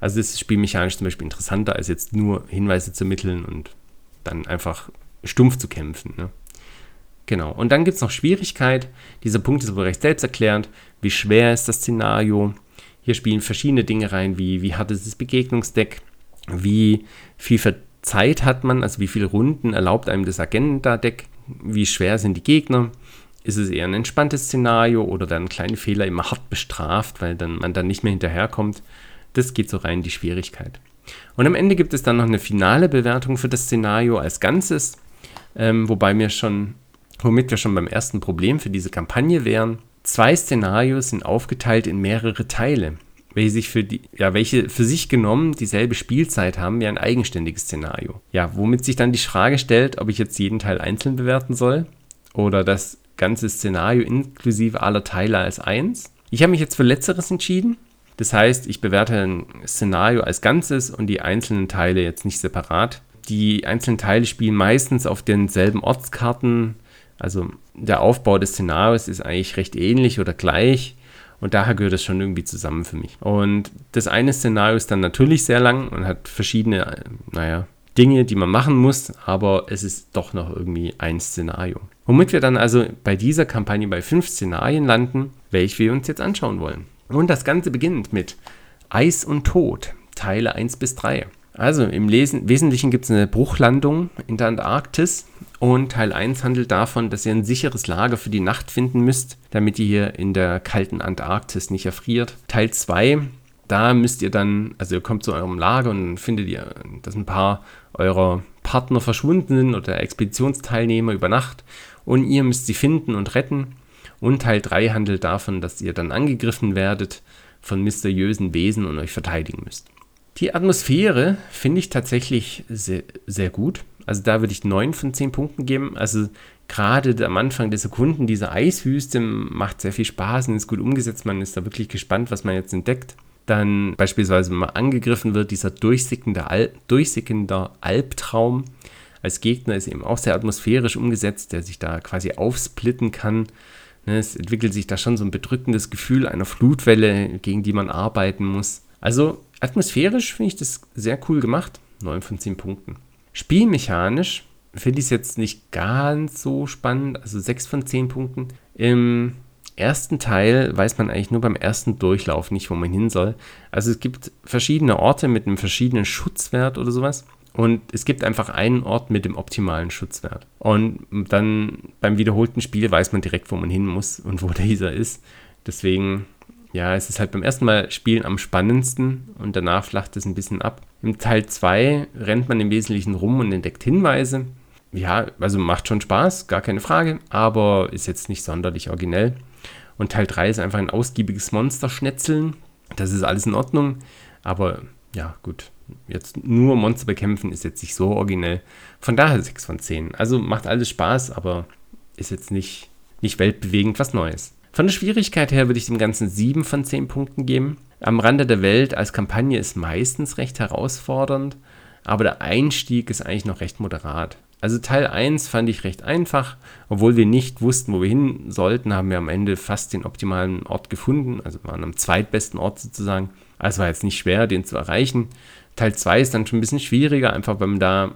Also das ist spielmechanisch zum Beispiel interessanter, als jetzt nur Hinweise zu ermitteln und dann einfach stumpf zu kämpfen. Ne? Genau. Und dann gibt es noch Schwierigkeit. Dieser Punkt ist aber recht selbsterklärend. Wie schwer ist das Szenario? Hier spielen verschiedene Dinge rein, wie, wie hart ist das Begegnungsdeck, wie viel Zeit hat man, also wie viele Runden erlaubt einem das Agenda-Deck, wie schwer sind die Gegner, ist es eher ein entspanntes Szenario oder werden kleine Fehler immer hart bestraft, weil dann man dann nicht mehr hinterherkommt. Das geht so rein in die Schwierigkeit. Und am Ende gibt es dann noch eine finale Bewertung für das Szenario als Ganzes, ähm, wobei wir schon, womit wir schon beim ersten Problem für diese Kampagne wären. Zwei Szenarios sind aufgeteilt in mehrere Teile, welche, sich für die, ja, welche für sich genommen dieselbe Spielzeit haben wie ein eigenständiges Szenario. Ja, womit sich dann die Frage stellt, ob ich jetzt jeden Teil einzeln bewerten soll oder das ganze Szenario inklusive aller Teile als eins. Ich habe mich jetzt für Letzteres entschieden, das heißt, ich bewerte ein Szenario als Ganzes und die einzelnen Teile jetzt nicht separat. Die einzelnen Teile spielen meistens auf denselben Ortskarten. Also der Aufbau des Szenarios ist eigentlich recht ähnlich oder gleich. Und daher gehört es schon irgendwie zusammen für mich. Und das eine Szenario ist dann natürlich sehr lang und hat verschiedene, naja, Dinge, die man machen muss, aber es ist doch noch irgendwie ein Szenario. Womit wir dann also bei dieser Kampagne bei fünf Szenarien landen, welche wir uns jetzt anschauen wollen. Und das Ganze beginnt mit Eis und Tod, Teile 1 bis 3. Also im Lesen, Wesentlichen gibt es eine Bruchlandung in der Antarktis und Teil 1 handelt davon, dass ihr ein sicheres Lager für die Nacht finden müsst, damit ihr hier in der kalten Antarktis nicht erfriert. Teil 2, da müsst ihr dann, also ihr kommt zu eurem Lager und findet ihr, dass ein paar eurer Partner verschwunden sind oder Expeditionsteilnehmer über Nacht und ihr müsst sie finden und retten. Und Teil 3 handelt davon, dass ihr dann angegriffen werdet von mysteriösen Wesen und euch verteidigen müsst. Die Atmosphäre finde ich tatsächlich sehr, sehr gut. Also da würde ich 9 von 10 Punkten geben. Also gerade am Anfang der Sekunden, diese Eiswüste macht sehr viel Spaß und ist gut umgesetzt. Man ist da wirklich gespannt, was man jetzt entdeckt. Dann beispielsweise, wenn man angegriffen wird, dieser durchsickende, Al durchsickender Albtraum als Gegner ist eben auch sehr atmosphärisch umgesetzt, der sich da quasi aufsplitten kann Ne, es entwickelt sich da schon so ein bedrückendes Gefühl einer Flutwelle, gegen die man arbeiten muss. Also atmosphärisch finde ich das sehr cool gemacht. 9 von 10 Punkten. Spielmechanisch finde ich es jetzt nicht ganz so spannend, also 6 von 10 Punkten. Im ersten Teil weiß man eigentlich nur beim ersten Durchlauf nicht, wo man hin soll. Also es gibt verschiedene Orte mit einem verschiedenen Schutzwert oder sowas. Und es gibt einfach einen Ort mit dem optimalen Schutzwert. Und dann beim wiederholten Spiel weiß man direkt, wo man hin muss und wo dieser ist. Deswegen, ja, es ist halt beim ersten Mal spielen am spannendsten und danach flacht es ein bisschen ab. Im Teil 2 rennt man im Wesentlichen rum und entdeckt Hinweise. Ja, also macht schon Spaß, gar keine Frage, aber ist jetzt nicht sonderlich originell. Und Teil 3 ist einfach ein ausgiebiges Monsterschnetzeln. Das ist alles in Ordnung, aber ja, gut, jetzt nur Monster bekämpfen ist jetzt nicht so originell. Von daher 6 von 10. Also macht alles Spaß, aber ist jetzt nicht, nicht weltbewegend was Neues. Von der Schwierigkeit her würde ich dem Ganzen 7 von 10 Punkten geben. Am Rande der Welt als Kampagne ist meistens recht herausfordernd, aber der Einstieg ist eigentlich noch recht moderat. Also Teil 1 fand ich recht einfach, obwohl wir nicht wussten, wo wir hin sollten, haben wir am Ende fast den optimalen Ort gefunden, also waren am zweitbesten Ort sozusagen. Also war jetzt nicht schwer, den zu erreichen. Teil 2 ist dann schon ein bisschen schwieriger, einfach weil man da,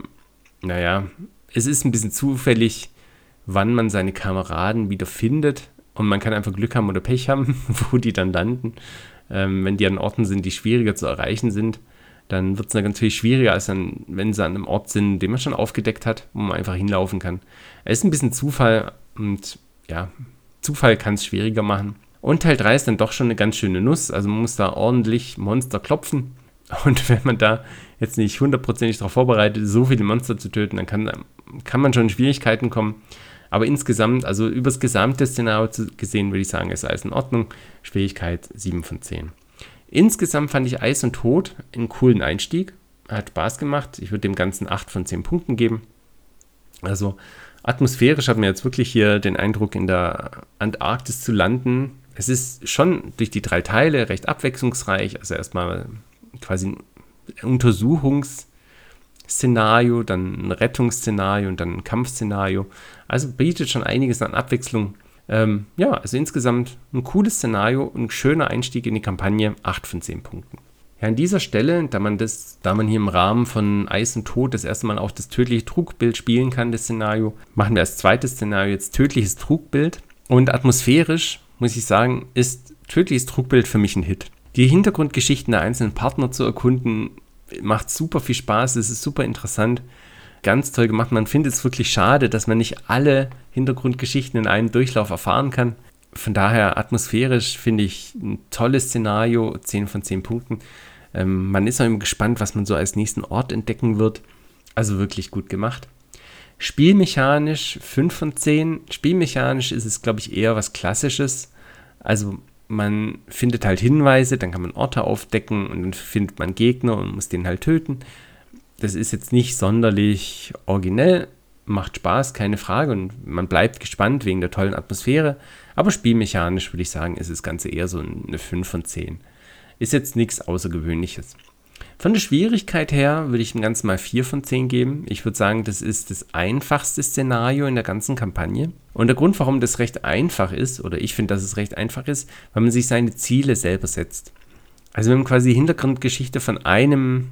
naja, es ist ein bisschen zufällig, wann man seine Kameraden wieder findet. Und man kann einfach Glück haben oder Pech haben, wo die dann landen. Ähm, wenn die an Orten sind, die schwieriger zu erreichen sind, dann wird es natürlich schwieriger, als dann, wenn sie an einem Ort sind, den man schon aufgedeckt hat, wo man einfach hinlaufen kann. Es ist ein bisschen Zufall und ja, Zufall kann es schwieriger machen. Und Teil 3 ist dann doch schon eine ganz schöne Nuss. Also man muss da ordentlich Monster klopfen. Und wenn man da jetzt nicht hundertprozentig darauf vorbereitet so viele Monster zu töten, dann kann, kann man schon in Schwierigkeiten kommen. Aber insgesamt, also übers gesamte Szenario gesehen, würde ich sagen, ist alles in Ordnung. Schwierigkeit 7 von 10. Insgesamt fand ich Eis und Tod einen coolen Einstieg. Hat Spaß gemacht. Ich würde dem Ganzen 8 von 10 Punkten geben. Also atmosphärisch hat mir jetzt wirklich hier den Eindruck, in der Antarktis zu landen. Es ist schon durch die drei Teile recht abwechslungsreich. Also erstmal quasi ein Untersuchungsszenario, dann ein Rettungsszenario und dann ein Kampfszenario. Also bietet schon einiges an Abwechslung. Ähm, ja, also insgesamt ein cooles Szenario und ein schöner Einstieg in die Kampagne, 8 von 10 Punkten. Ja, an dieser Stelle, da man das, da man hier im Rahmen von Eis und Tod das erste Mal auch das tödliche Trugbild spielen kann, das Szenario, machen wir als zweites Szenario jetzt tödliches Trugbild. Und atmosphärisch, muss ich sagen, ist tödliches Trugbild für mich ein Hit. Die Hintergrundgeschichten der einzelnen Partner zu erkunden, macht super viel Spaß, es ist super interessant, ganz toll gemacht. Man findet es wirklich schade, dass man nicht alle Hintergrundgeschichten in einem Durchlauf erfahren kann. Von daher atmosphärisch finde ich ein tolles Szenario, 10 von 10 Punkten. Ähm, man ist auch immer gespannt, was man so als nächsten Ort entdecken wird. Also wirklich gut gemacht. Spielmechanisch 5 von 10. Spielmechanisch ist es, glaube ich, eher was Klassisches. Also man findet halt Hinweise, dann kann man Orte aufdecken und dann findet man Gegner und muss den halt töten. Das ist jetzt nicht sonderlich originell, macht Spaß, keine Frage und man bleibt gespannt wegen der tollen Atmosphäre. Aber spielmechanisch würde ich sagen, ist das Ganze eher so eine 5 von 10. Ist jetzt nichts Außergewöhnliches. Von der Schwierigkeit her würde ich dem Ganzen mal 4 von 10 geben. Ich würde sagen, das ist das einfachste Szenario in der ganzen Kampagne. Und der Grund, warum das recht einfach ist, oder ich finde, dass es recht einfach ist, weil man sich seine Ziele selber setzt. Also wenn man quasi die Hintergrundgeschichte von einem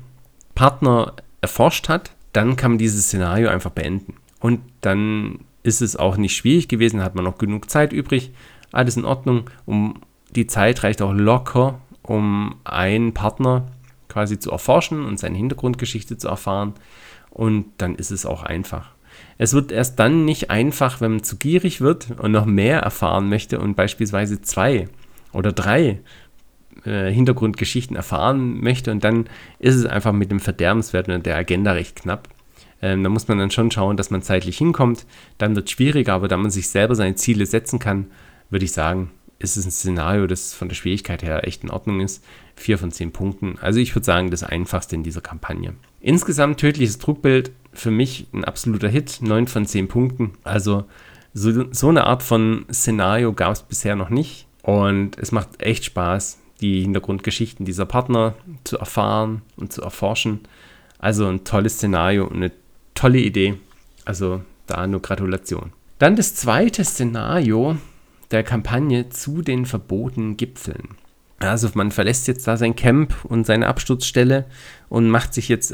Partner erforscht hat, dann kann man dieses Szenario einfach beenden. Und dann ist es auch nicht schwierig gewesen, hat man noch genug Zeit übrig, alles in Ordnung. Um, die Zeit reicht auch locker, um einen Partner quasi zu erforschen und seine Hintergrundgeschichte zu erfahren. Und dann ist es auch einfach. Es wird erst dann nicht einfach, wenn man zu gierig wird und noch mehr erfahren möchte und beispielsweise zwei oder drei äh, Hintergrundgeschichten erfahren möchte. Und dann ist es einfach mit dem Verderbenswert und der Agenda recht knapp. Ähm, da muss man dann schon schauen, dass man zeitlich hinkommt. Dann wird es schwieriger, aber da man sich selber seine Ziele setzen kann, würde ich sagen, ist es ein Szenario, das von der Schwierigkeit her echt in Ordnung ist. Vier von zehn Punkten. Also ich würde sagen, das einfachste in dieser Kampagne. Insgesamt tödliches Druckbild für mich ein absoluter Hit. Neun von zehn Punkten. Also so, so eine Art von Szenario gab es bisher noch nicht. Und es macht echt Spaß, die Hintergrundgeschichten dieser Partner zu erfahren und zu erforschen. Also ein tolles Szenario und eine tolle Idee. Also da nur Gratulation. Dann das zweite Szenario der Kampagne zu den verbotenen Gipfeln. Also man verlässt jetzt da sein Camp und seine Absturzstelle und macht sich jetzt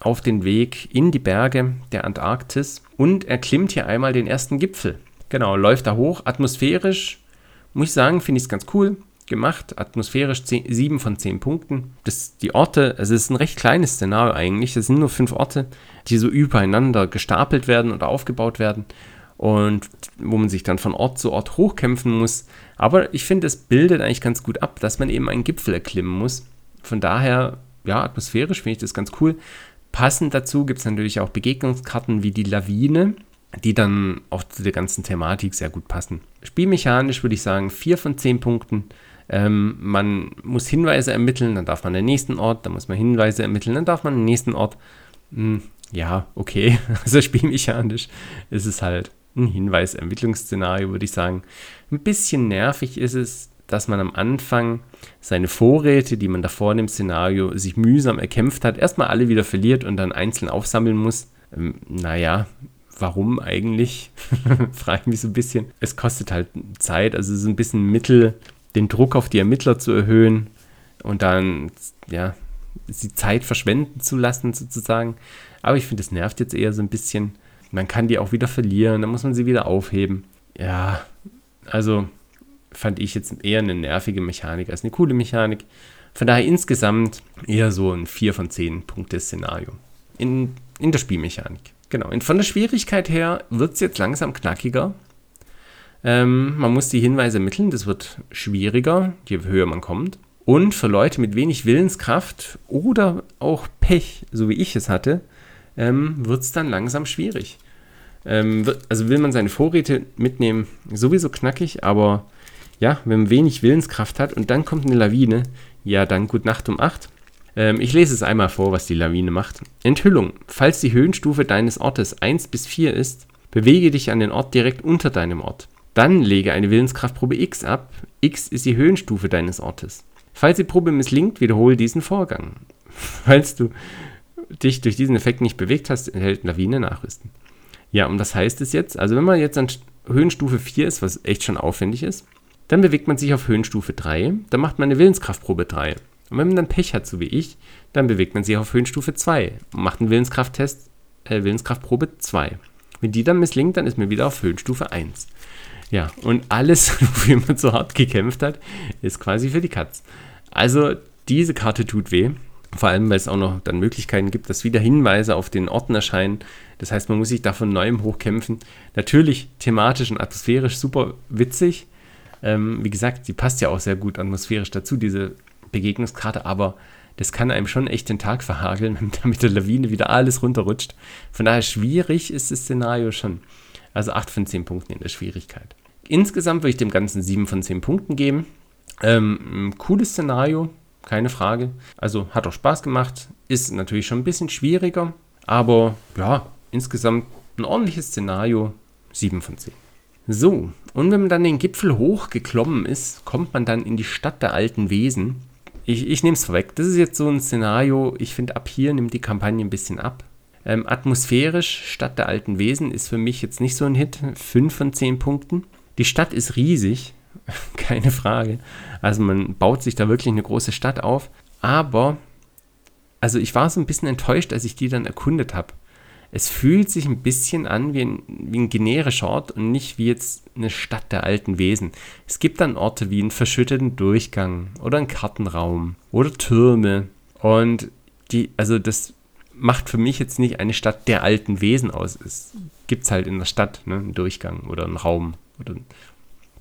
auf den Weg in die Berge der Antarktis und erklimmt hier einmal den ersten Gipfel. Genau, läuft da hoch. Atmosphärisch, muss ich sagen, finde ich es ganz cool gemacht. Atmosphärisch 10, 7 von 10 Punkten. Das, die Orte, also es ist ein recht kleines Szenario eigentlich. Es sind nur fünf Orte, die so übereinander gestapelt werden und aufgebaut werden und wo man sich dann von Ort zu Ort hochkämpfen muss. Aber ich finde, es bildet eigentlich ganz gut ab, dass man eben einen Gipfel erklimmen muss. Von daher, ja, atmosphärisch finde ich das ganz cool. Passend dazu gibt es natürlich auch Begegnungskarten wie die Lawine, die dann auch zu der ganzen Thematik sehr gut passen. Spielmechanisch würde ich sagen 4 von 10 Punkten. Ähm, man muss Hinweise ermitteln, dann darf man den nächsten Ort, dann muss man Hinweise ermitteln, dann darf man den nächsten Ort. Hm, ja, okay. Also spielmechanisch ist es halt ein Hinweis-Ermittlungsszenario, würde ich sagen. Ein bisschen nervig ist es, dass man am Anfang seine Vorräte, die man davor in dem Szenario sich mühsam erkämpft hat, erstmal alle wieder verliert und dann einzeln aufsammeln muss. Ähm, naja, warum eigentlich? Frage ich mich so ein bisschen. Es kostet halt Zeit, also es ist ein bisschen Mittel, den Druck auf die Ermittler zu erhöhen und dann, ja, die Zeit verschwenden zu lassen, sozusagen. Aber ich finde, es nervt jetzt eher so ein bisschen. Man kann die auch wieder verlieren, dann muss man sie wieder aufheben. Ja, also fand ich jetzt eher eine nervige Mechanik als eine coole Mechanik. Von daher insgesamt eher so ein 4 von 10 Punkte Szenario. In, in der Spielmechanik. Genau. Und von der Schwierigkeit her wird es jetzt langsam knackiger. Ähm, man muss die Hinweise ermitteln, das wird schwieriger, je höher man kommt. Und für Leute mit wenig Willenskraft oder auch Pech, so wie ich es hatte, ähm, wird es dann langsam schwierig. Ähm, also will man seine Vorräte mitnehmen, sowieso knackig, aber ja, wenn man wenig Willenskraft hat und dann kommt eine Lawine, Ja, dann gut Nacht um 8. Ähm, ich lese es einmal vor, was die Lawine macht. Enthüllung. Falls die Höhenstufe deines Ortes 1 bis 4 ist, bewege dich an den Ort direkt unter deinem Ort. Dann lege eine Willenskraftprobe X ab. X ist die Höhenstufe deines Ortes. Falls die Probe misslingt, wiederhole diesen Vorgang. Falls du dich durch diesen Effekt nicht bewegt hast, enthält Lawine Nachrüsten. Ja, und was heißt es jetzt? Also wenn man jetzt an Höhenstufe 4 ist, was echt schon aufwendig ist, dann bewegt man sich auf Höhenstufe 3, dann macht man eine Willenskraftprobe 3. Und wenn man dann Pech hat, so wie ich, dann bewegt man sich auf Höhenstufe 2 und macht einen Willenskrafttest, äh, Willenskraftprobe 2. Wenn die dann misslingt, dann ist man wieder auf Höhenstufe 1. Ja, und alles, wofür man so hart gekämpft hat, ist quasi für die Katz. Also, diese Karte tut weh. Vor allem, weil es auch noch dann Möglichkeiten gibt, dass wieder Hinweise auf den Orten erscheinen. Das heißt, man muss sich da von neuem hochkämpfen. Natürlich thematisch und atmosphärisch super witzig. Ähm, wie gesagt, die passt ja auch sehr gut atmosphärisch dazu, diese Begegnungskarte, aber das kann einem schon echt den Tag verhageln, wenn da mit der Lawine wieder alles runterrutscht. Von daher schwierig ist das Szenario schon. Also 8 von 10 Punkten in der Schwierigkeit. Insgesamt würde ich dem Ganzen 7 von 10 Punkten geben. Ähm, cooles Szenario, keine Frage. Also hat auch Spaß gemacht. Ist natürlich schon ein bisschen schwieriger, aber ja, insgesamt ein ordentliches Szenario. 7 von 10. So, und wenn man dann den Gipfel hochgeklommen ist, kommt man dann in die Stadt der alten Wesen. Ich, ich nehme es vorweg. Das ist jetzt so ein Szenario, ich finde, ab hier nimmt die Kampagne ein bisschen ab. Ähm, atmosphärisch, Stadt der alten Wesen ist für mich jetzt nicht so ein Hit. 5 von 10 Punkten. Die Stadt ist riesig, keine Frage. Also man baut sich da wirklich eine große Stadt auf. Aber, also ich war so ein bisschen enttäuscht, als ich die dann erkundet habe. Es fühlt sich ein bisschen an wie ein, wie ein generischer Ort und nicht wie jetzt eine Stadt der alten Wesen. Es gibt dann Orte wie einen verschütteten Durchgang oder einen Kartenraum oder Türme. Und die, also das macht für mich jetzt nicht eine Stadt der alten Wesen aus. Es gibt es halt in der Stadt, ne, einen Durchgang oder einen Raum oder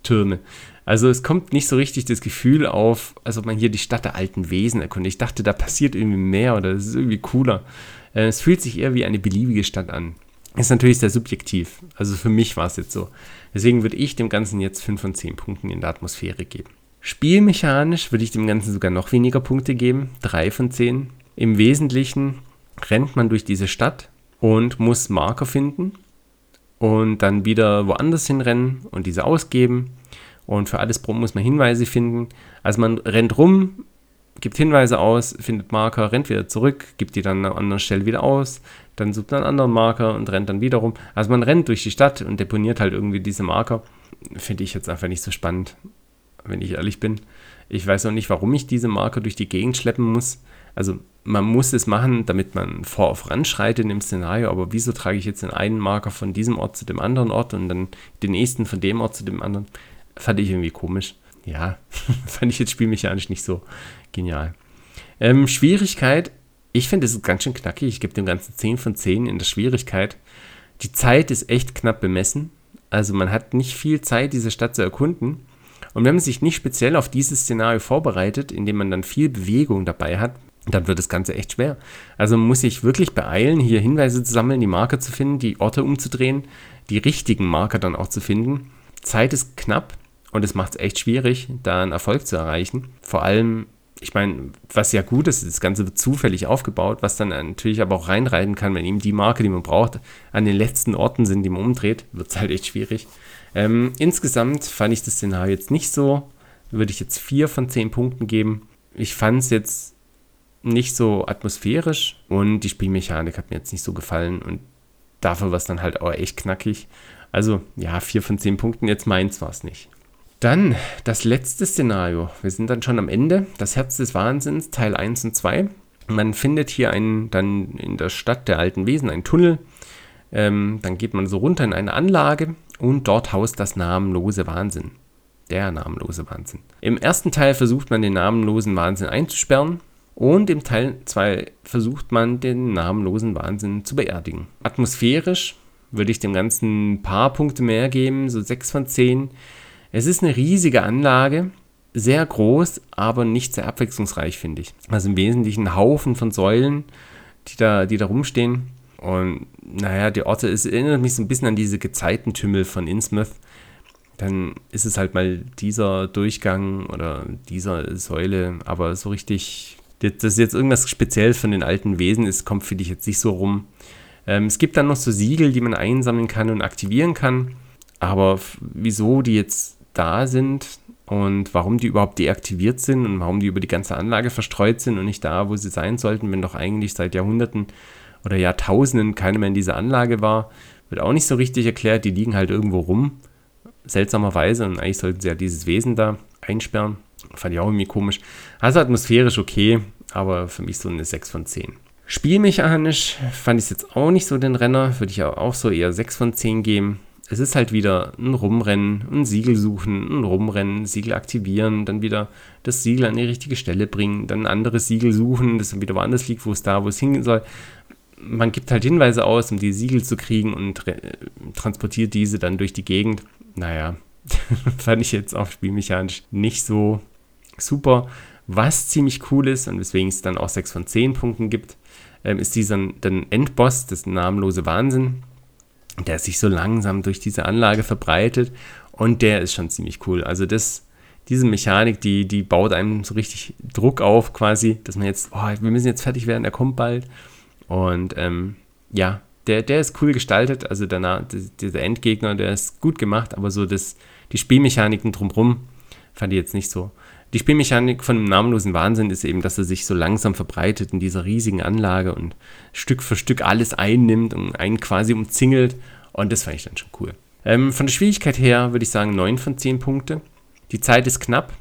Türme. Also es kommt nicht so richtig das Gefühl auf, als ob man hier die Stadt der alten Wesen erkundet. Ich dachte, da passiert irgendwie mehr oder es ist irgendwie cooler. Äh, es fühlt sich eher wie eine beliebige Stadt an. Ist natürlich sehr subjektiv. Also für mich war es jetzt so. Deswegen würde ich dem Ganzen jetzt 5 von 10 Punkten in der Atmosphäre geben. Spielmechanisch würde ich dem Ganzen sogar noch weniger Punkte geben. 3 von 10. Im Wesentlichen rennt man durch diese Stadt und muss Marker finden und dann wieder woanders hinrennen und diese ausgeben. Und für alles muss man Hinweise finden. Also man rennt rum, gibt Hinweise aus, findet Marker, rennt wieder zurück, gibt die dann an einer anderen Stelle wieder aus, dann sucht man einen anderen Marker und rennt dann wieder rum. Also man rennt durch die Stadt und deponiert halt irgendwie diese Marker. Finde ich jetzt einfach nicht so spannend, wenn ich ehrlich bin. Ich weiß auch nicht, warum ich diese Marker durch die Gegend schleppen muss. Also man muss es machen, damit man voranschreitet im Szenario, aber wieso trage ich jetzt den einen Marker von diesem Ort zu dem anderen Ort und dann den nächsten von dem Ort zu dem anderen? Fand ich irgendwie komisch. Ja, fand ich jetzt spielmechanisch nicht so genial. Ähm, Schwierigkeit, ich finde, es ist ganz schön knackig. Ich gebe dem Ganzen 10 von 10 in der Schwierigkeit. Die Zeit ist echt knapp bemessen. Also man hat nicht viel Zeit, diese Stadt zu erkunden. Und wenn man sich nicht speziell auf dieses Szenario vorbereitet, indem man dann viel Bewegung dabei hat, dann wird das Ganze echt schwer. Also muss sich wirklich beeilen, hier Hinweise zu sammeln, die Marker zu finden, die Orte umzudrehen, die richtigen Marker dann auch zu finden. Zeit ist knapp und es macht es echt schwierig, da einen Erfolg zu erreichen. Vor allem, ich meine, was ja gut ist, das Ganze wird zufällig aufgebaut, was dann natürlich aber auch reinreiten kann, wenn eben die Marke, die man braucht, an den letzten Orten sind, die man umdreht, wird es halt echt schwierig. Ähm, insgesamt fand ich das Szenario jetzt nicht so, würde ich jetzt vier von zehn Punkten geben. Ich fand es jetzt nicht so atmosphärisch und die Spielmechanik hat mir jetzt nicht so gefallen und dafür war es dann halt auch echt knackig. Also ja, 4 von 10 Punkten, jetzt meins war es nicht. Dann das letzte Szenario. Wir sind dann schon am Ende. Das Herz des Wahnsinns, Teil 1 und 2. Man findet hier einen, dann in der Stadt der alten Wesen einen Tunnel. Ähm, dann geht man so runter in eine Anlage und dort haust das namenlose Wahnsinn. Der namenlose Wahnsinn. Im ersten Teil versucht man den namenlosen Wahnsinn einzusperren. Und im Teil 2 versucht man den namenlosen Wahnsinn zu beerdigen. Atmosphärisch würde ich dem Ganzen ein paar Punkte mehr geben, so 6 von 10. Es ist eine riesige Anlage, sehr groß, aber nicht sehr abwechslungsreich, finde ich. Also im Wesentlichen ein Haufen von Säulen, die da, die da rumstehen. Und naja, die Orte, es erinnert mich so ein bisschen an diese Gezeitentümmel von Innsmouth. dann ist es halt mal dieser Durchgang oder dieser Säule, aber so richtig, dass jetzt irgendwas speziell von den alten Wesen ist, kommt für dich jetzt nicht so rum. Ähm, es gibt dann noch so Siegel, die man einsammeln kann und aktivieren kann, aber wieso die jetzt da sind und warum die überhaupt deaktiviert sind und warum die über die ganze Anlage verstreut sind und nicht da, wo sie sein sollten, wenn doch eigentlich seit Jahrhunderten oder Jahrtausenden keiner mehr in dieser Anlage war, wird auch nicht so richtig erklärt. Die liegen halt irgendwo rum seltsamerweise. Und eigentlich sollten sie ja dieses Wesen da einsperren. Fand ich auch irgendwie komisch. Also atmosphärisch okay, aber für mich so eine 6 von 10. Spielmechanisch fand ich es jetzt auch nicht so den Renner. Würde ich auch so eher 6 von 10 geben. Es ist halt wieder ein Rumrennen, ein Siegel suchen, ein Rumrennen, Siegel aktivieren, dann wieder das Siegel an die richtige Stelle bringen, dann ein anderes Siegel suchen, das dann wieder woanders liegt, wo es da, wo es hingehen soll. Man gibt halt Hinweise aus, um die Siegel zu kriegen und transportiert diese dann durch die Gegend naja, fand ich jetzt auch spielmechanisch nicht so super. Was ziemlich cool ist und weswegen es dann auch 6 von 10 Punkten gibt, ähm, ist dieser dann Endboss, das namenlose Wahnsinn, der sich so langsam durch diese Anlage verbreitet und der ist schon ziemlich cool. Also das, diese Mechanik, die, die baut einem so richtig Druck auf quasi, dass man jetzt, oh, wir müssen jetzt fertig werden, er kommt bald. Und ähm, ja, der, der ist cool gestaltet, also danach, dieser Endgegner, der ist gut gemacht, aber so das, die Spielmechaniken drumherum fand ich jetzt nicht so. Die Spielmechanik von einem namenlosen Wahnsinn ist eben, dass er sich so langsam verbreitet in dieser riesigen Anlage und Stück für Stück alles einnimmt und einen quasi umzingelt. Und das fand ich dann schon cool. Ähm, von der Schwierigkeit her würde ich sagen 9 von 10 Punkte. Die Zeit ist knapp,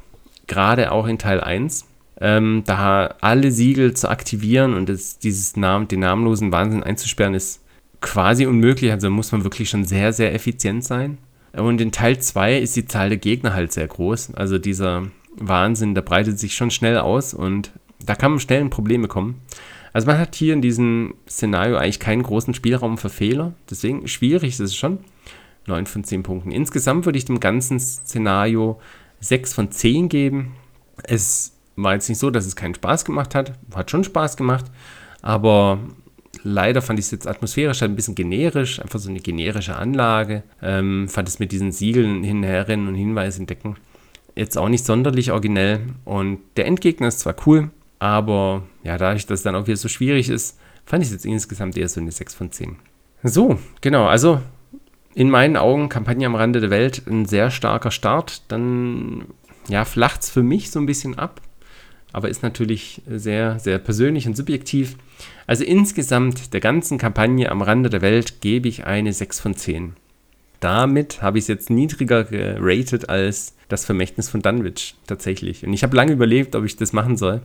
gerade auch in Teil 1. Ähm, da alle Siegel zu aktivieren und das, dieses Namen, den namenlosen Wahnsinn einzusperren, ist quasi unmöglich. Also muss man wirklich schon sehr, sehr effizient sein. Und in Teil 2 ist die Zahl der Gegner halt sehr groß. Also dieser Wahnsinn, der breitet sich schon schnell aus und da kann man schnell in Probleme kommen. Also man hat hier in diesem Szenario eigentlich keinen großen Spielraum für Fehler. Deswegen schwierig ist es schon. 9 von 10 Punkten. Insgesamt würde ich dem ganzen Szenario 6 von 10 geben. Es war jetzt nicht so, dass es keinen Spaß gemacht hat. Hat schon Spaß gemacht. Aber Leider fand ich es jetzt atmosphärisch halt ein bisschen generisch, einfach so eine generische Anlage. Ähm, fand es mit diesen Siegeln hinherrennen und Hinweise entdecken jetzt auch nicht sonderlich originell. Und der Endgegner ist zwar cool, aber ja, dadurch, dass es dann auch wieder so schwierig ist, fand ich es jetzt insgesamt eher so eine 6 von 10. So, genau, also in meinen Augen Kampagne am Rande der Welt ein sehr starker Start. Dann ja, flacht es für mich so ein bisschen ab aber ist natürlich sehr, sehr persönlich und subjektiv. Also insgesamt der ganzen Kampagne am Rande der Welt gebe ich eine 6 von 10. Damit habe ich es jetzt niedriger geratet als das Vermächtnis von Dunwich tatsächlich. Und ich habe lange überlegt, ob ich das machen soll.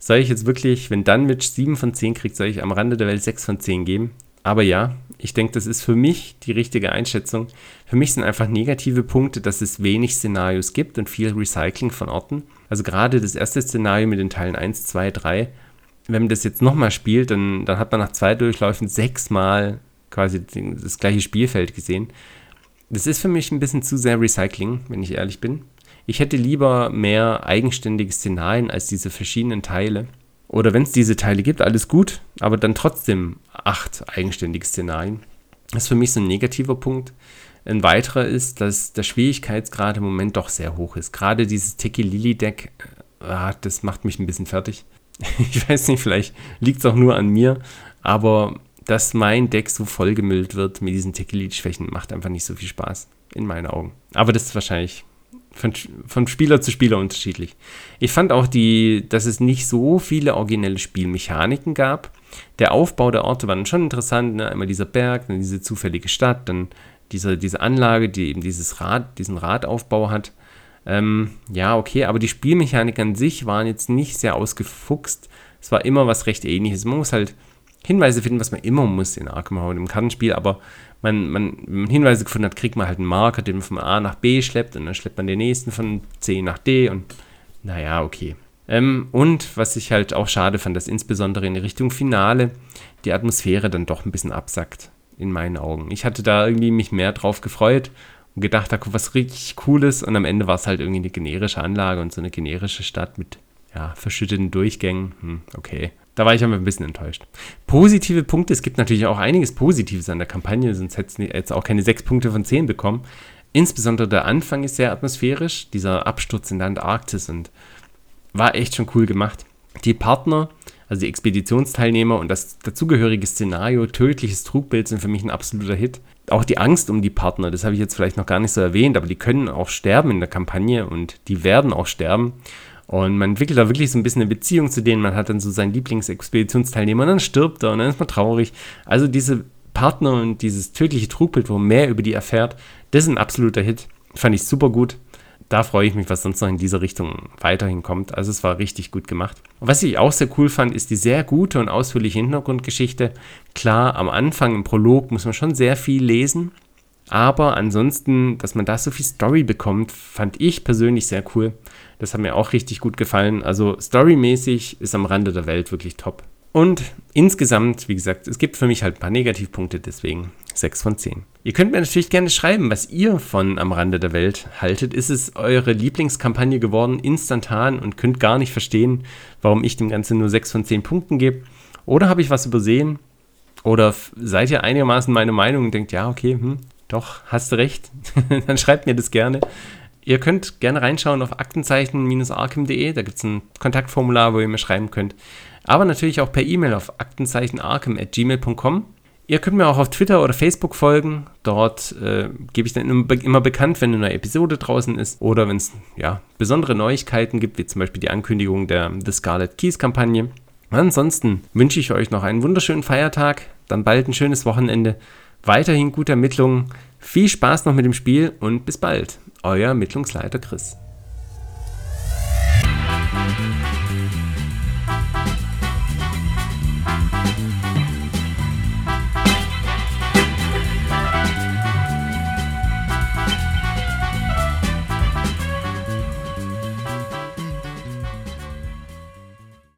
Soll ich jetzt wirklich, wenn Dunwich 7 von 10 kriegt, soll ich am Rande der Welt 6 von 10 geben? Aber ja, ich denke, das ist für mich die richtige Einschätzung. Für mich sind einfach negative Punkte, dass es wenig Szenarios gibt und viel Recycling von Orten. Also gerade das erste Szenario mit den Teilen 1, 2, 3, wenn man das jetzt nochmal spielt, dann, dann hat man nach zwei Durchläufen sechsmal quasi das gleiche Spielfeld gesehen. Das ist für mich ein bisschen zu sehr Recycling, wenn ich ehrlich bin. Ich hätte lieber mehr eigenständige Szenarien als diese verschiedenen Teile. Oder wenn es diese Teile gibt, alles gut, aber dann trotzdem acht eigenständige Szenarien. Das ist für mich so ein negativer Punkt. Ein weiterer ist, dass der Schwierigkeitsgrad im Moment doch sehr hoch ist. Gerade dieses Tiki Lily Deck, äh, das macht mich ein bisschen fertig. Ich weiß nicht, vielleicht liegt es auch nur an mir, aber dass mein Deck so vollgemüllt wird mit diesen Tiki Lily Schwächen, macht einfach nicht so viel Spaß, in meinen Augen. Aber das ist wahrscheinlich von, von, Spieler zu Spieler unterschiedlich. Ich fand auch, die, dass es nicht so viele originelle Spielmechaniken gab. Der Aufbau der Orte war dann schon interessant. Ne? Einmal dieser Berg, dann diese zufällige Stadt, dann diese, diese Anlage, die eben dieses Rad, diesen Radaufbau hat. Ähm, ja, okay, aber die Spielmechanik an sich waren jetzt nicht sehr ausgefuchst. Es war immer was recht ähnliches. Man muss halt Hinweise finden, was man immer muss in Arkham Horror im Kartenspiel, aber man, man, wenn man Hinweise gefunden hat, kriegt man halt einen Marker, den man von A nach B schleppt und dann schleppt man den nächsten von C nach D und naja, okay. Ähm, und was ich halt auch schade fand, dass insbesondere in Richtung Finale die Atmosphäre dann doch ein bisschen absackt in meinen Augen. Ich hatte da irgendwie mich mehr drauf gefreut und gedacht, da kommt was richtig Cooles und am Ende war es halt irgendwie eine generische Anlage und so eine generische Stadt mit ja, verschütteten Durchgängen. Hm, okay. Da war ich aber ein bisschen enttäuscht. Positive Punkte, es gibt natürlich auch einiges Positives an der Kampagne, sonst hätte es jetzt auch keine sechs Punkte von zehn bekommen. Insbesondere der Anfang ist sehr atmosphärisch, dieser Absturz in der Antarktis und war echt schon cool gemacht. Die Partner, also die Expeditionsteilnehmer und das dazugehörige Szenario, tödliches Trugbild sind für mich ein absoluter Hit. Auch die Angst um die Partner, das habe ich jetzt vielleicht noch gar nicht so erwähnt, aber die können auch sterben in der Kampagne und die werden auch sterben. Und man entwickelt da wirklich so ein bisschen eine Beziehung zu denen. Man hat dann so seinen Lieblingsexpeditionsteilnehmer und dann stirbt er und dann ist man traurig. Also diese Partner und dieses tödliche Trugbild, wo man mehr über die erfährt, das ist ein absoluter Hit. Fand ich super gut. Da freue ich mich, was sonst noch in dieser Richtung weiterhin kommt. Also es war richtig gut gemacht. Und was ich auch sehr cool fand, ist die sehr gute und ausführliche Hintergrundgeschichte. Klar, am Anfang im Prolog muss man schon sehr viel lesen. Aber ansonsten, dass man da so viel Story bekommt, fand ich persönlich sehr cool. Das hat mir auch richtig gut gefallen. Also storymäßig ist am Rande der Welt wirklich top. Und insgesamt, wie gesagt, es gibt für mich halt ein paar Negativpunkte, deswegen 6 von 10. Ihr könnt mir natürlich gerne schreiben, was ihr von Am Rande der Welt haltet. Ist es eure Lieblingskampagne geworden, instantan und könnt gar nicht verstehen, warum ich dem Ganzen nur 6 von 10 Punkten gebe? Oder habe ich was übersehen? Oder seid ihr einigermaßen meine Meinung und denkt, ja, okay, hm, doch, hast du recht. Dann schreibt mir das gerne. Ihr könnt gerne reinschauen auf aktenzeichen-arkham.de. Da gibt es ein Kontaktformular, wo ihr mir schreiben könnt aber natürlich auch per E-Mail auf aktenzeichenarkem.gmail.com. Ihr könnt mir auch auf Twitter oder Facebook folgen. Dort äh, gebe ich dann immer bekannt, wenn eine neue Episode draußen ist oder wenn es ja, besondere Neuigkeiten gibt, wie zum Beispiel die Ankündigung der The Scarlet Keys Kampagne. Ansonsten wünsche ich euch noch einen wunderschönen Feiertag, dann bald ein schönes Wochenende, weiterhin gute Ermittlungen, viel Spaß noch mit dem Spiel und bis bald. Euer Ermittlungsleiter Chris.